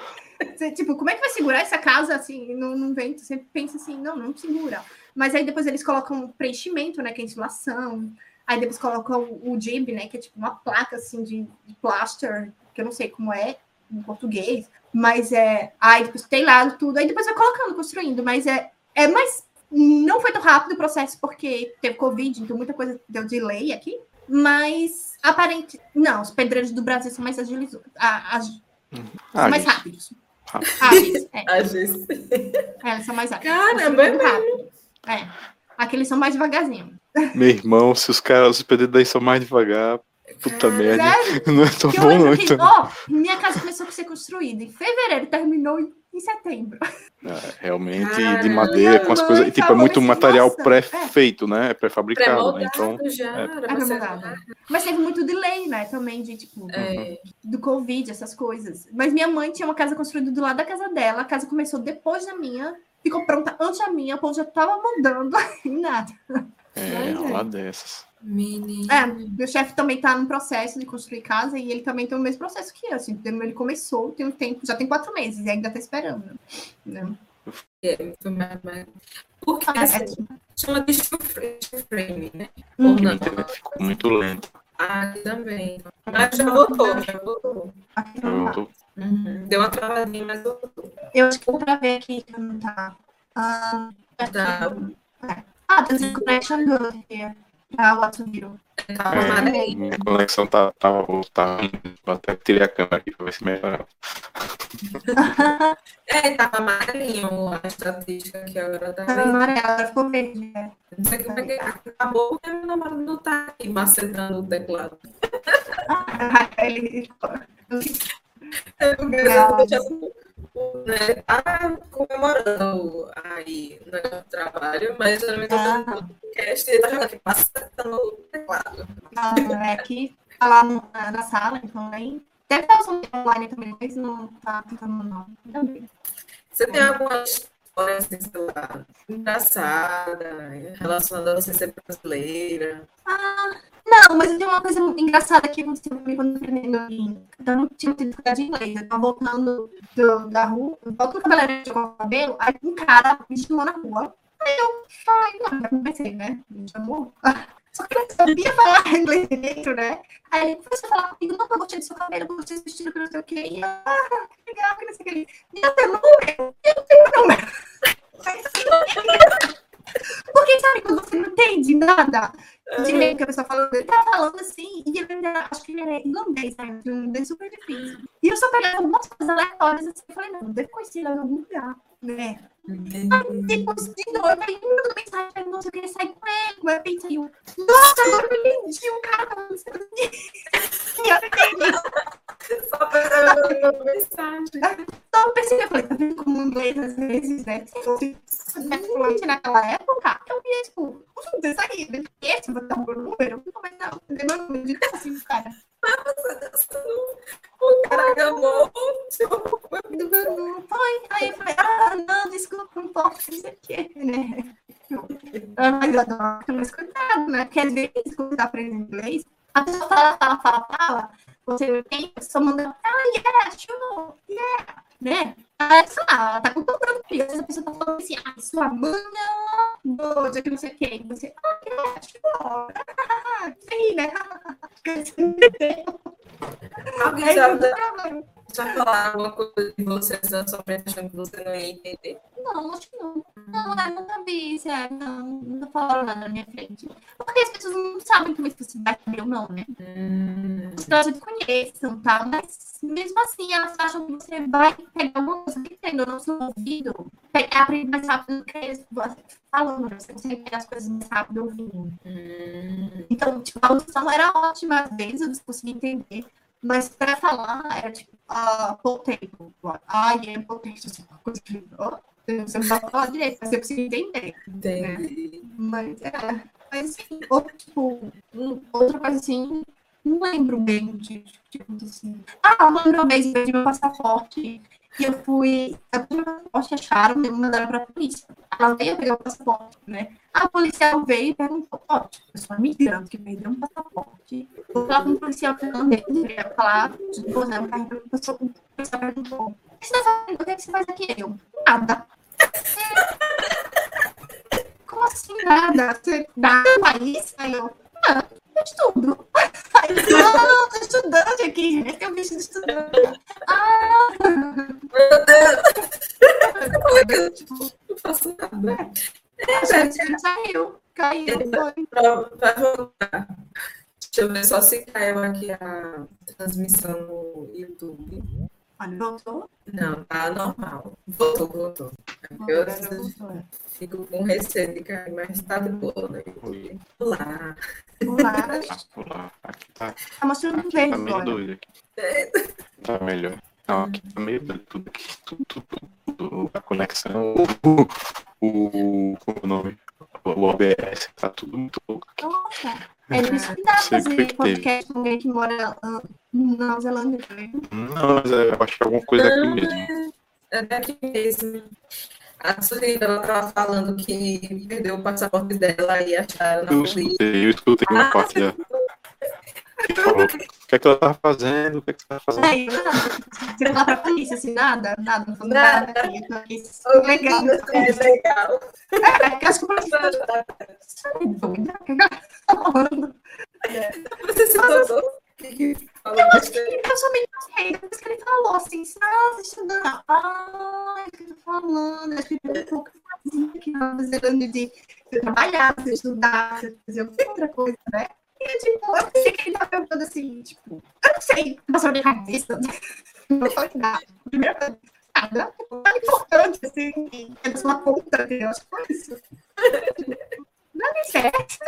Você, tipo, como é que vai segurar essa casa assim num, num vento? Você pensa assim, não, não segura. Mas aí depois eles colocam preenchimento, né? Que é insulação. Aí depois colocam o jib, né? Que é tipo uma placa assim de, de plaster, que eu não sei como é em português. Mas é. Aí depois tem lá tudo. Aí depois vai colocando, construindo. Mas é, é mais. Não foi tão rápido o processo porque teve Covid, então muita coisa deu delay aqui. Mas aparente. Não, os pedreiros do Brasil são mais agilizados. Ah, são mais rápidos. Ágeis. É. É, eles são mais ágeis. Caramba, é rápido. É. Aqueles são mais devagarzinho. Meu irmão, se os caras, os pedidos daí são mais devagar, puta merda. Não é tão Que eu bom, não. lembro que, Então. ó, minha casa começou a ser construída em fevereiro, terminou em em setembro. É, realmente, de Caramba. madeira, com as Mãe, coisas. E, tipo, é muito assim, material pré-feito, né? É pré-fabricado, né? Então. Já. é. Mas teve muito delay, né? Também de tipo. É, do Covid, essas coisas. Mas minha mãe tinha uma casa construída do lado da casa dela, a casa começou depois da minha, ficou pronta antes da minha, o povo já tava mudando e nada. É, é. uma dessas. Menino. É, meu chefe também tá no processo de construir casa e ele também tem o mesmo processo que eu, assim, ele começou, tem um tempo, já tem quatro meses e ainda tá esperando. Né? É, Porque É, assim, chama de frame, né? Hum. Ficou muito lenta. Ah, também. Mas já voltou, já voltou. Aqui não tá. Uhum. Deu uma travadinha, mas voltou. Eu acho que vou pra ver aqui que não tá. Ah, Tá. ah there's a connection good here. Ah, to do. Tava É, amarelinho. minha conexão tá, tá, tá. Eu até tirei a câmera aqui pra ver se melhora. É, tava amarelinho a estatística que agora tá Tá verde. amarelo, agora ficou verde. É. Não sei como é que acabou porque meu namorado não tá aqui macetando o teclado. Ah, ele. É porque Legal. eu já, né, tá comemorando aí o negócio do trabalho, mas eu tô no podcast e ele tá jogando aqui macetando o teclado. Ah, é aqui, tá lá no- na, sala, então aí. Deve estar usando online também, mas não tá tentando não. Ainda bem. Você tem alguma história assim, sei lá, engraçada, relacionada a você ser brasileira? Não, mas tem uma coisa engraçada que aconteceu comigo quando eu treinei em. Eu não tinha tido cuidado de inglês. Eu tava voltando do- da rua, volto no cabeleireiro de cabelo, aí um cara me chamou na rua. Aí eu falei, não, já comecei, né? Me chamou. Só que eu não sabia falar inglês direito, né? Aí ele começou a falar comigo, não, eu gostei do seu cabelo, eu gostei do seu vestido, que não sei o quê. E eu, ah, que legal, que não sei o quê. E eu tenho número, eu tenho número. Porque sabe quando você não entende nada? direito que a pessoa falando, ele tava falando assim, e ele era, acho que ele era irlandês, né? Um irlandês super difícil. E eu só pegava algumas coisas aleatórias assim, eu falei, não, deve conhecer ele em algum lugar, né? Depois de novo, aí me mandou mensagem, perguntou se eu queria sair com ele, aí eu pensei, eu, nossa, agora eu entendi, o cara eu entendi. Só pra uma mensagem. Então eu percebi, eu falei, tá vendo como inglês às vezes, né? Se naquela época, eu ia, tipo, você sair, né? esse, vou dar o meu número, eu comecei a entender meu número de assim, cara. O cara gamou. do Ganu. Foi. Aí eu falei, ah, não, desculpa, não posso dizer o quê, né? Ah, Mas eu adoro tomar esse cuidado, né? Porque às vezes, quando tá aprendendo inglês, a pessoa fala, fala, fala, fala, você tem, a manda, ah, yeah, sure, yeah, né? Aí, sei lá, ela tá concordando com isso, a pessoa tá falando assim, ah, sua manga, doja, que não sei o quê, e você, ah, yeah, sure, sim, né? Alguém já, não já falaram alguma coisa de você na sua frente achando que você não ia entender? Não, acho que não. Não, eu nunca vi, sério. Não, nunca falaram nada na minha frente. Porque as pessoas não sabem como é que você vai saber ou não, né? Hum, As pessoas te conheçam, tá? Mas mesmo assim, elas acham que você vai pegar alguma coisa que tem no seu ouvido, pegar, aprender mais rápido do que eles falando. Você consegue pegar as coisas mais rápido ouvindo. hum. Então, tipo, a audição era ótima, às vezes eu conseguia entender. Mas pra falar, era tipo, ah, potato. I am potato. Assim, uma coisa que, você não vai falar direito, mas você precisa entender. Entendi. Mas, é, mas enfim, outro, tipo, um- outra coisa assim, não lembro bem de, tipo assim. Ah, lembro uma vez, eu perdi meu passaporte e eu fui, eu meu passaporte, acharam, me mandaram pra polícia. Ela veio pegar o passaporte, né? A policial veio e perguntou, ó, tipo, eu sou imigrante que perdeu um passaporte. Vou falar com o policial que eu não deveria falar, de duas anos, a pessoa- o policial perguntou, o que você tá fazendo? O que você faz aqui? Eu, nada. Como assim nada? Você dá no país? Aí eu, ah, eu estudo. Aí eu não, tô estudante aqui, esse é o bicho de estudante. Ah, Meu Deus! tipo, Não faço nada. a gente saiu, caiu. Pra, pra voltar. Deixa eu ver só se caiu aqui a transmissão no YouTube. Olha, voltou. Não, tá normal. Voltou, voltou. Eu fico com receio de cair, mas tá de boa, né? Olá. Olá. Olá. Aqui tá, Tá mostrando aqui verde tá meio agora. doido. Aqui. Tá melhor. Não, aqui tá meio doido. Tudo aqui. Tudo, tudo, tudo, a conexão. O, o, como é o nome? O OBS tá tudo muito louco aqui. Nossa. É difícil que fazer podcast com alguém que mora ah, na Nova Zelândia também. Não, mas é, eu acho que é alguma coisa aqui mesmo. É daqui mesmo. A Suzana ela tava falando que perdeu o passaporte dela e acharam na Eu polícia. escutei, eu escutei uma Ah, parte dela. Que falou, O que é que ela tava fazendo? O que é que você tava fazendo? Aí, nada. Você vai pra polícia, assim, nada, nada, não Nada. nada. eu tô aqui, sou legal. É legal. É, que que polícia tá Você é doida? O que que tá falando? Você se que que Eu acho que eu sou meio rei, depois que ele falou assim, ah, você estudando. Ah, o que eu tô falando? Acho que ele um pouco fazia aqui na Nova Zelândia de trabalhar, você estudar, você fazer outra coisa, né? E tipo, eu pensei que ele tava perguntando assim, tipo, eu não sei, passou na minha cabeça. Não falei nada. Primeira coisa, nada, tipo, nada importante, assim, é uma conta, entendeu? Acho que foi isso. Nada é certo.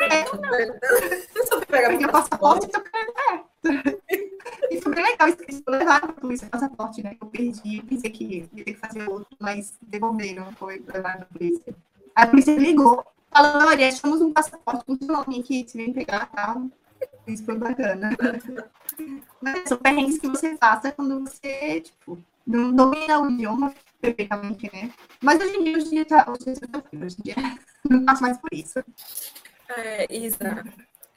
É, Eu só fui pegar meu o passaporte e tô é. E foi bem legal isso que eles levaram pra polícia o passaporte, né? Eu perdi, pensei que ia ter que fazer outro, mas devolveram, foi levar pra polícia. Aí a polícia ligou, falando, olha, achamos um passaporte com seu nome aqui, se vem pegar tal. Isso foi bacana. Mas são perrengues que você passa quando você, tipo, não domina o idioma perfeitamente, né? Mas hoje em dia, hoje em dia, tá, hoje em dia, tá não passo mais por isso. É, Isa,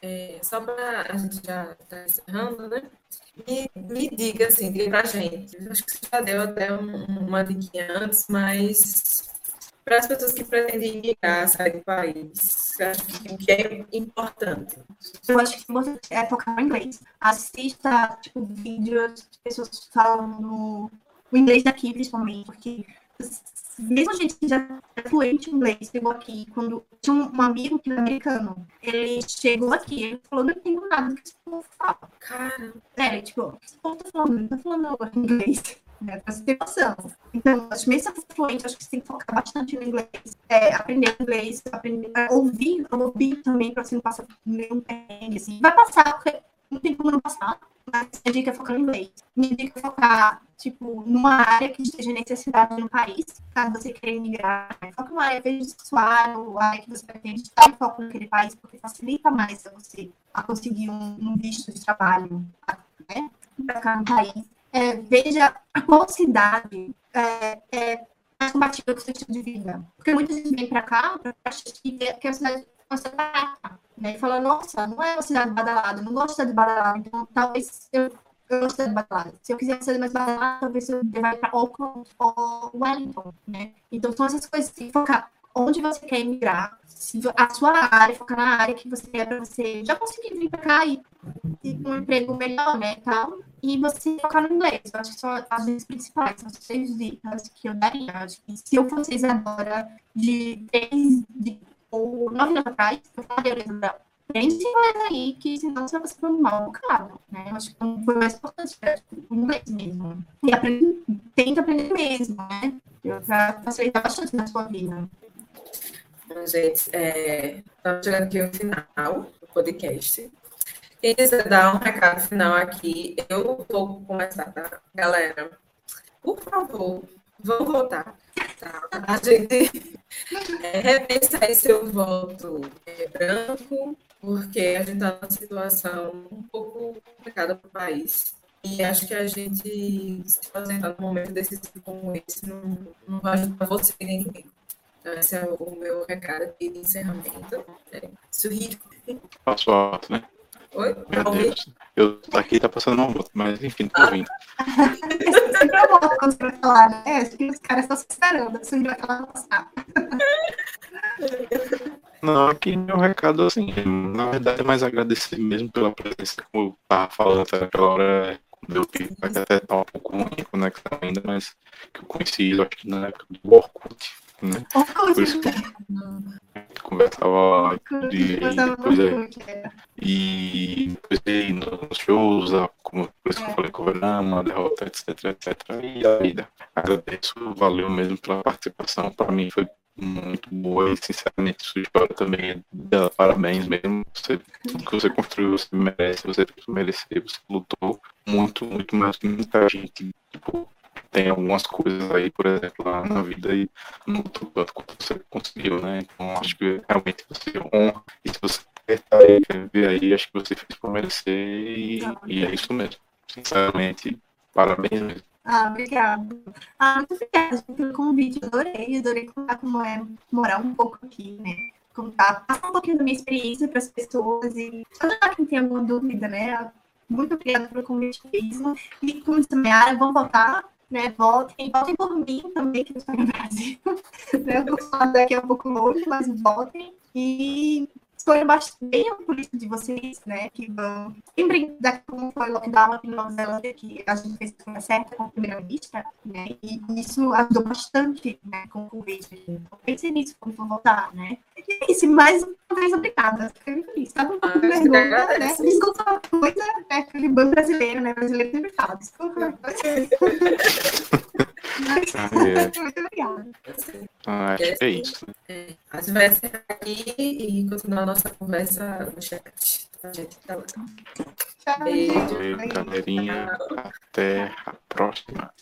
é, só para a gente já estar encerrando, né? Me, me diga assim, diga pra gente. Acho que você já deu até um- uma diquinha antes, mas para as pessoas que pretendem migrar, sair do país, acha que é importante? Eu acho que você é focar no inglês. Assista, tipo, vídeos de pessoas falando o inglês daqui, principalmente, porque mesmo a gente que já é fluente em inglês, chegou aqui, quando tinha um, um amigo que era americano, ele chegou aqui, ele falou, não entendo nada do que esse povo fala. Cara, É, tipo, esse povo tá falando, não tá falando inglês, né, pra você ter noção. Então, acho mesmo fluente, acho que você tem que focar bastante no inglês, é, aprender inglês, aprender a ouvir, ouvir também, pra você não passar nenhum perrengue, assim. Vai passar, porque não tem como não passar, mas a dica é focar no inglês. Minha dica é focar, tipo, numa área que esteja necessidade no país, caso você queira migrar. Foca numa área veja sexual, a área que você pretende estar em foco naquele país, porque facilita mais pra você a conseguir um, um visto de trabalho, né? Pra cá no país. É, veja a qual cidade é, é mais compatível com o seu estilo de vida. Porque muita gente vem pra cá achar que que é uma cidade, uma cidade barata, né? E fala, nossa, não é uma cidade badalada, não gosto de cidade badalada, então talvez eu, eu gosto de cidade badalada. Se eu quiser cidade mais badalada, talvez eu ir pra Auckland ou Wellington, né? Então são essas coisas que focar onde você quer emigrar, a sua área, focar na área que você quer para você já conseguir vir para cá e ter um emprego melhor, né, tal. E você focar no inglês. Eu acho que são as vezes principais, são as três dicas que eu daria. Acho que se eu fosse agora de três ou nove anos atrás, eu falaria, Isabel, prende inglês aí, que senão você vai ser um mal bocado, né? Eu acho que foi mais importante, é, o inglês mesmo. E aprende, tenta aprender mesmo, né? Eu já facilitar bastante na sua vida. Bom, gente, é, estamos chegando aqui no final do podcast. Quem quiser dar um recado final aqui, eu vou começar, tá? Galera, por favor, vamos votar. Tá? A gente é, repensa aí seu voto é, branco, porque a gente está numa situação um pouco complicada para o país. E acho que a gente se fazendo num momento decisivo como esse não, não vai ajudar você nem ninguém. Então, esse é o meu recado de encerramento. É, ritmo. Passo alto, né? Oi? Meu Tá? Deus. Eu, aqui tá passando uma moto, mas enfim, tô ouvindo. Sempre eu volto quando você vai falar, né? É, acho que os caras estão se esperando, você vai falar passar. Não, aqui meu recado, assim, na verdade é mais agradecer mesmo pela presença, como eu tava falando até aquela hora, quando eu vi, vai até estar um pouco ruim a conexão ainda, mas que eu conheci, eu acho que na época do Orkut, Né? Por isso que conversava de, depois aí. E depois aí nos shows, como por isso que eu falei com o derrota, etc, etc. E a vida. Agradeço, valeu mesmo pela participação. Para mim foi muito boa e sinceramente sua história também é parabéns mesmo. Você, tudo que você construiu, você merece, você merecer, você lutou muito, muito mais que muita gente. Tipo, tem algumas coisas aí, por exemplo, lá na vida e não lutou tanto quanto você conseguiu, né? Então acho que realmente você honra e se você quer estar aí, quer ver aí, acho que você fez por merecer e, e é isso mesmo. Sinceramente, parabéns mesmo. Ah, obrigada. Ah, muito obrigada pelo convite. Adorei, adorei contar como é morar um pouco aqui, né? Contar, passar um pouquinho da minha experiência para as pessoas e ajudar quem tem alguma dúvida, né? Muito obrigada pelo convite mesmo. E como disse a Mayara, vamos voltar, né? Voltem, por mim também, que eu estou no Brasil. Eu vou falar daqui a pouco longe, mas voltem. E escolham bem a política de vocês, né? Que vão. Lembrem da como foi o lockdown aqui em Nova Zelândia, que a gente fez uma certa com a primeira-ministra, né? E isso ajudou bastante, né? Com o Covid. Então, pensem nisso quando for voltar, né? E é isso, mais uma vez, obrigada. Fiquei muito feliz. Estava um pouco de vergonha, né? Desculpa uma coisa, né? Aquele banco brasileiro, né? Brasileiro sempre fala. Desculpa. Mas, ah, muito obrigada. Ah, acho que é isso. É, a gente vai encerrar aqui e continuar a nossa conversa no chat. Tá. Tchau, Beijo. Galerinha. Até a próxima.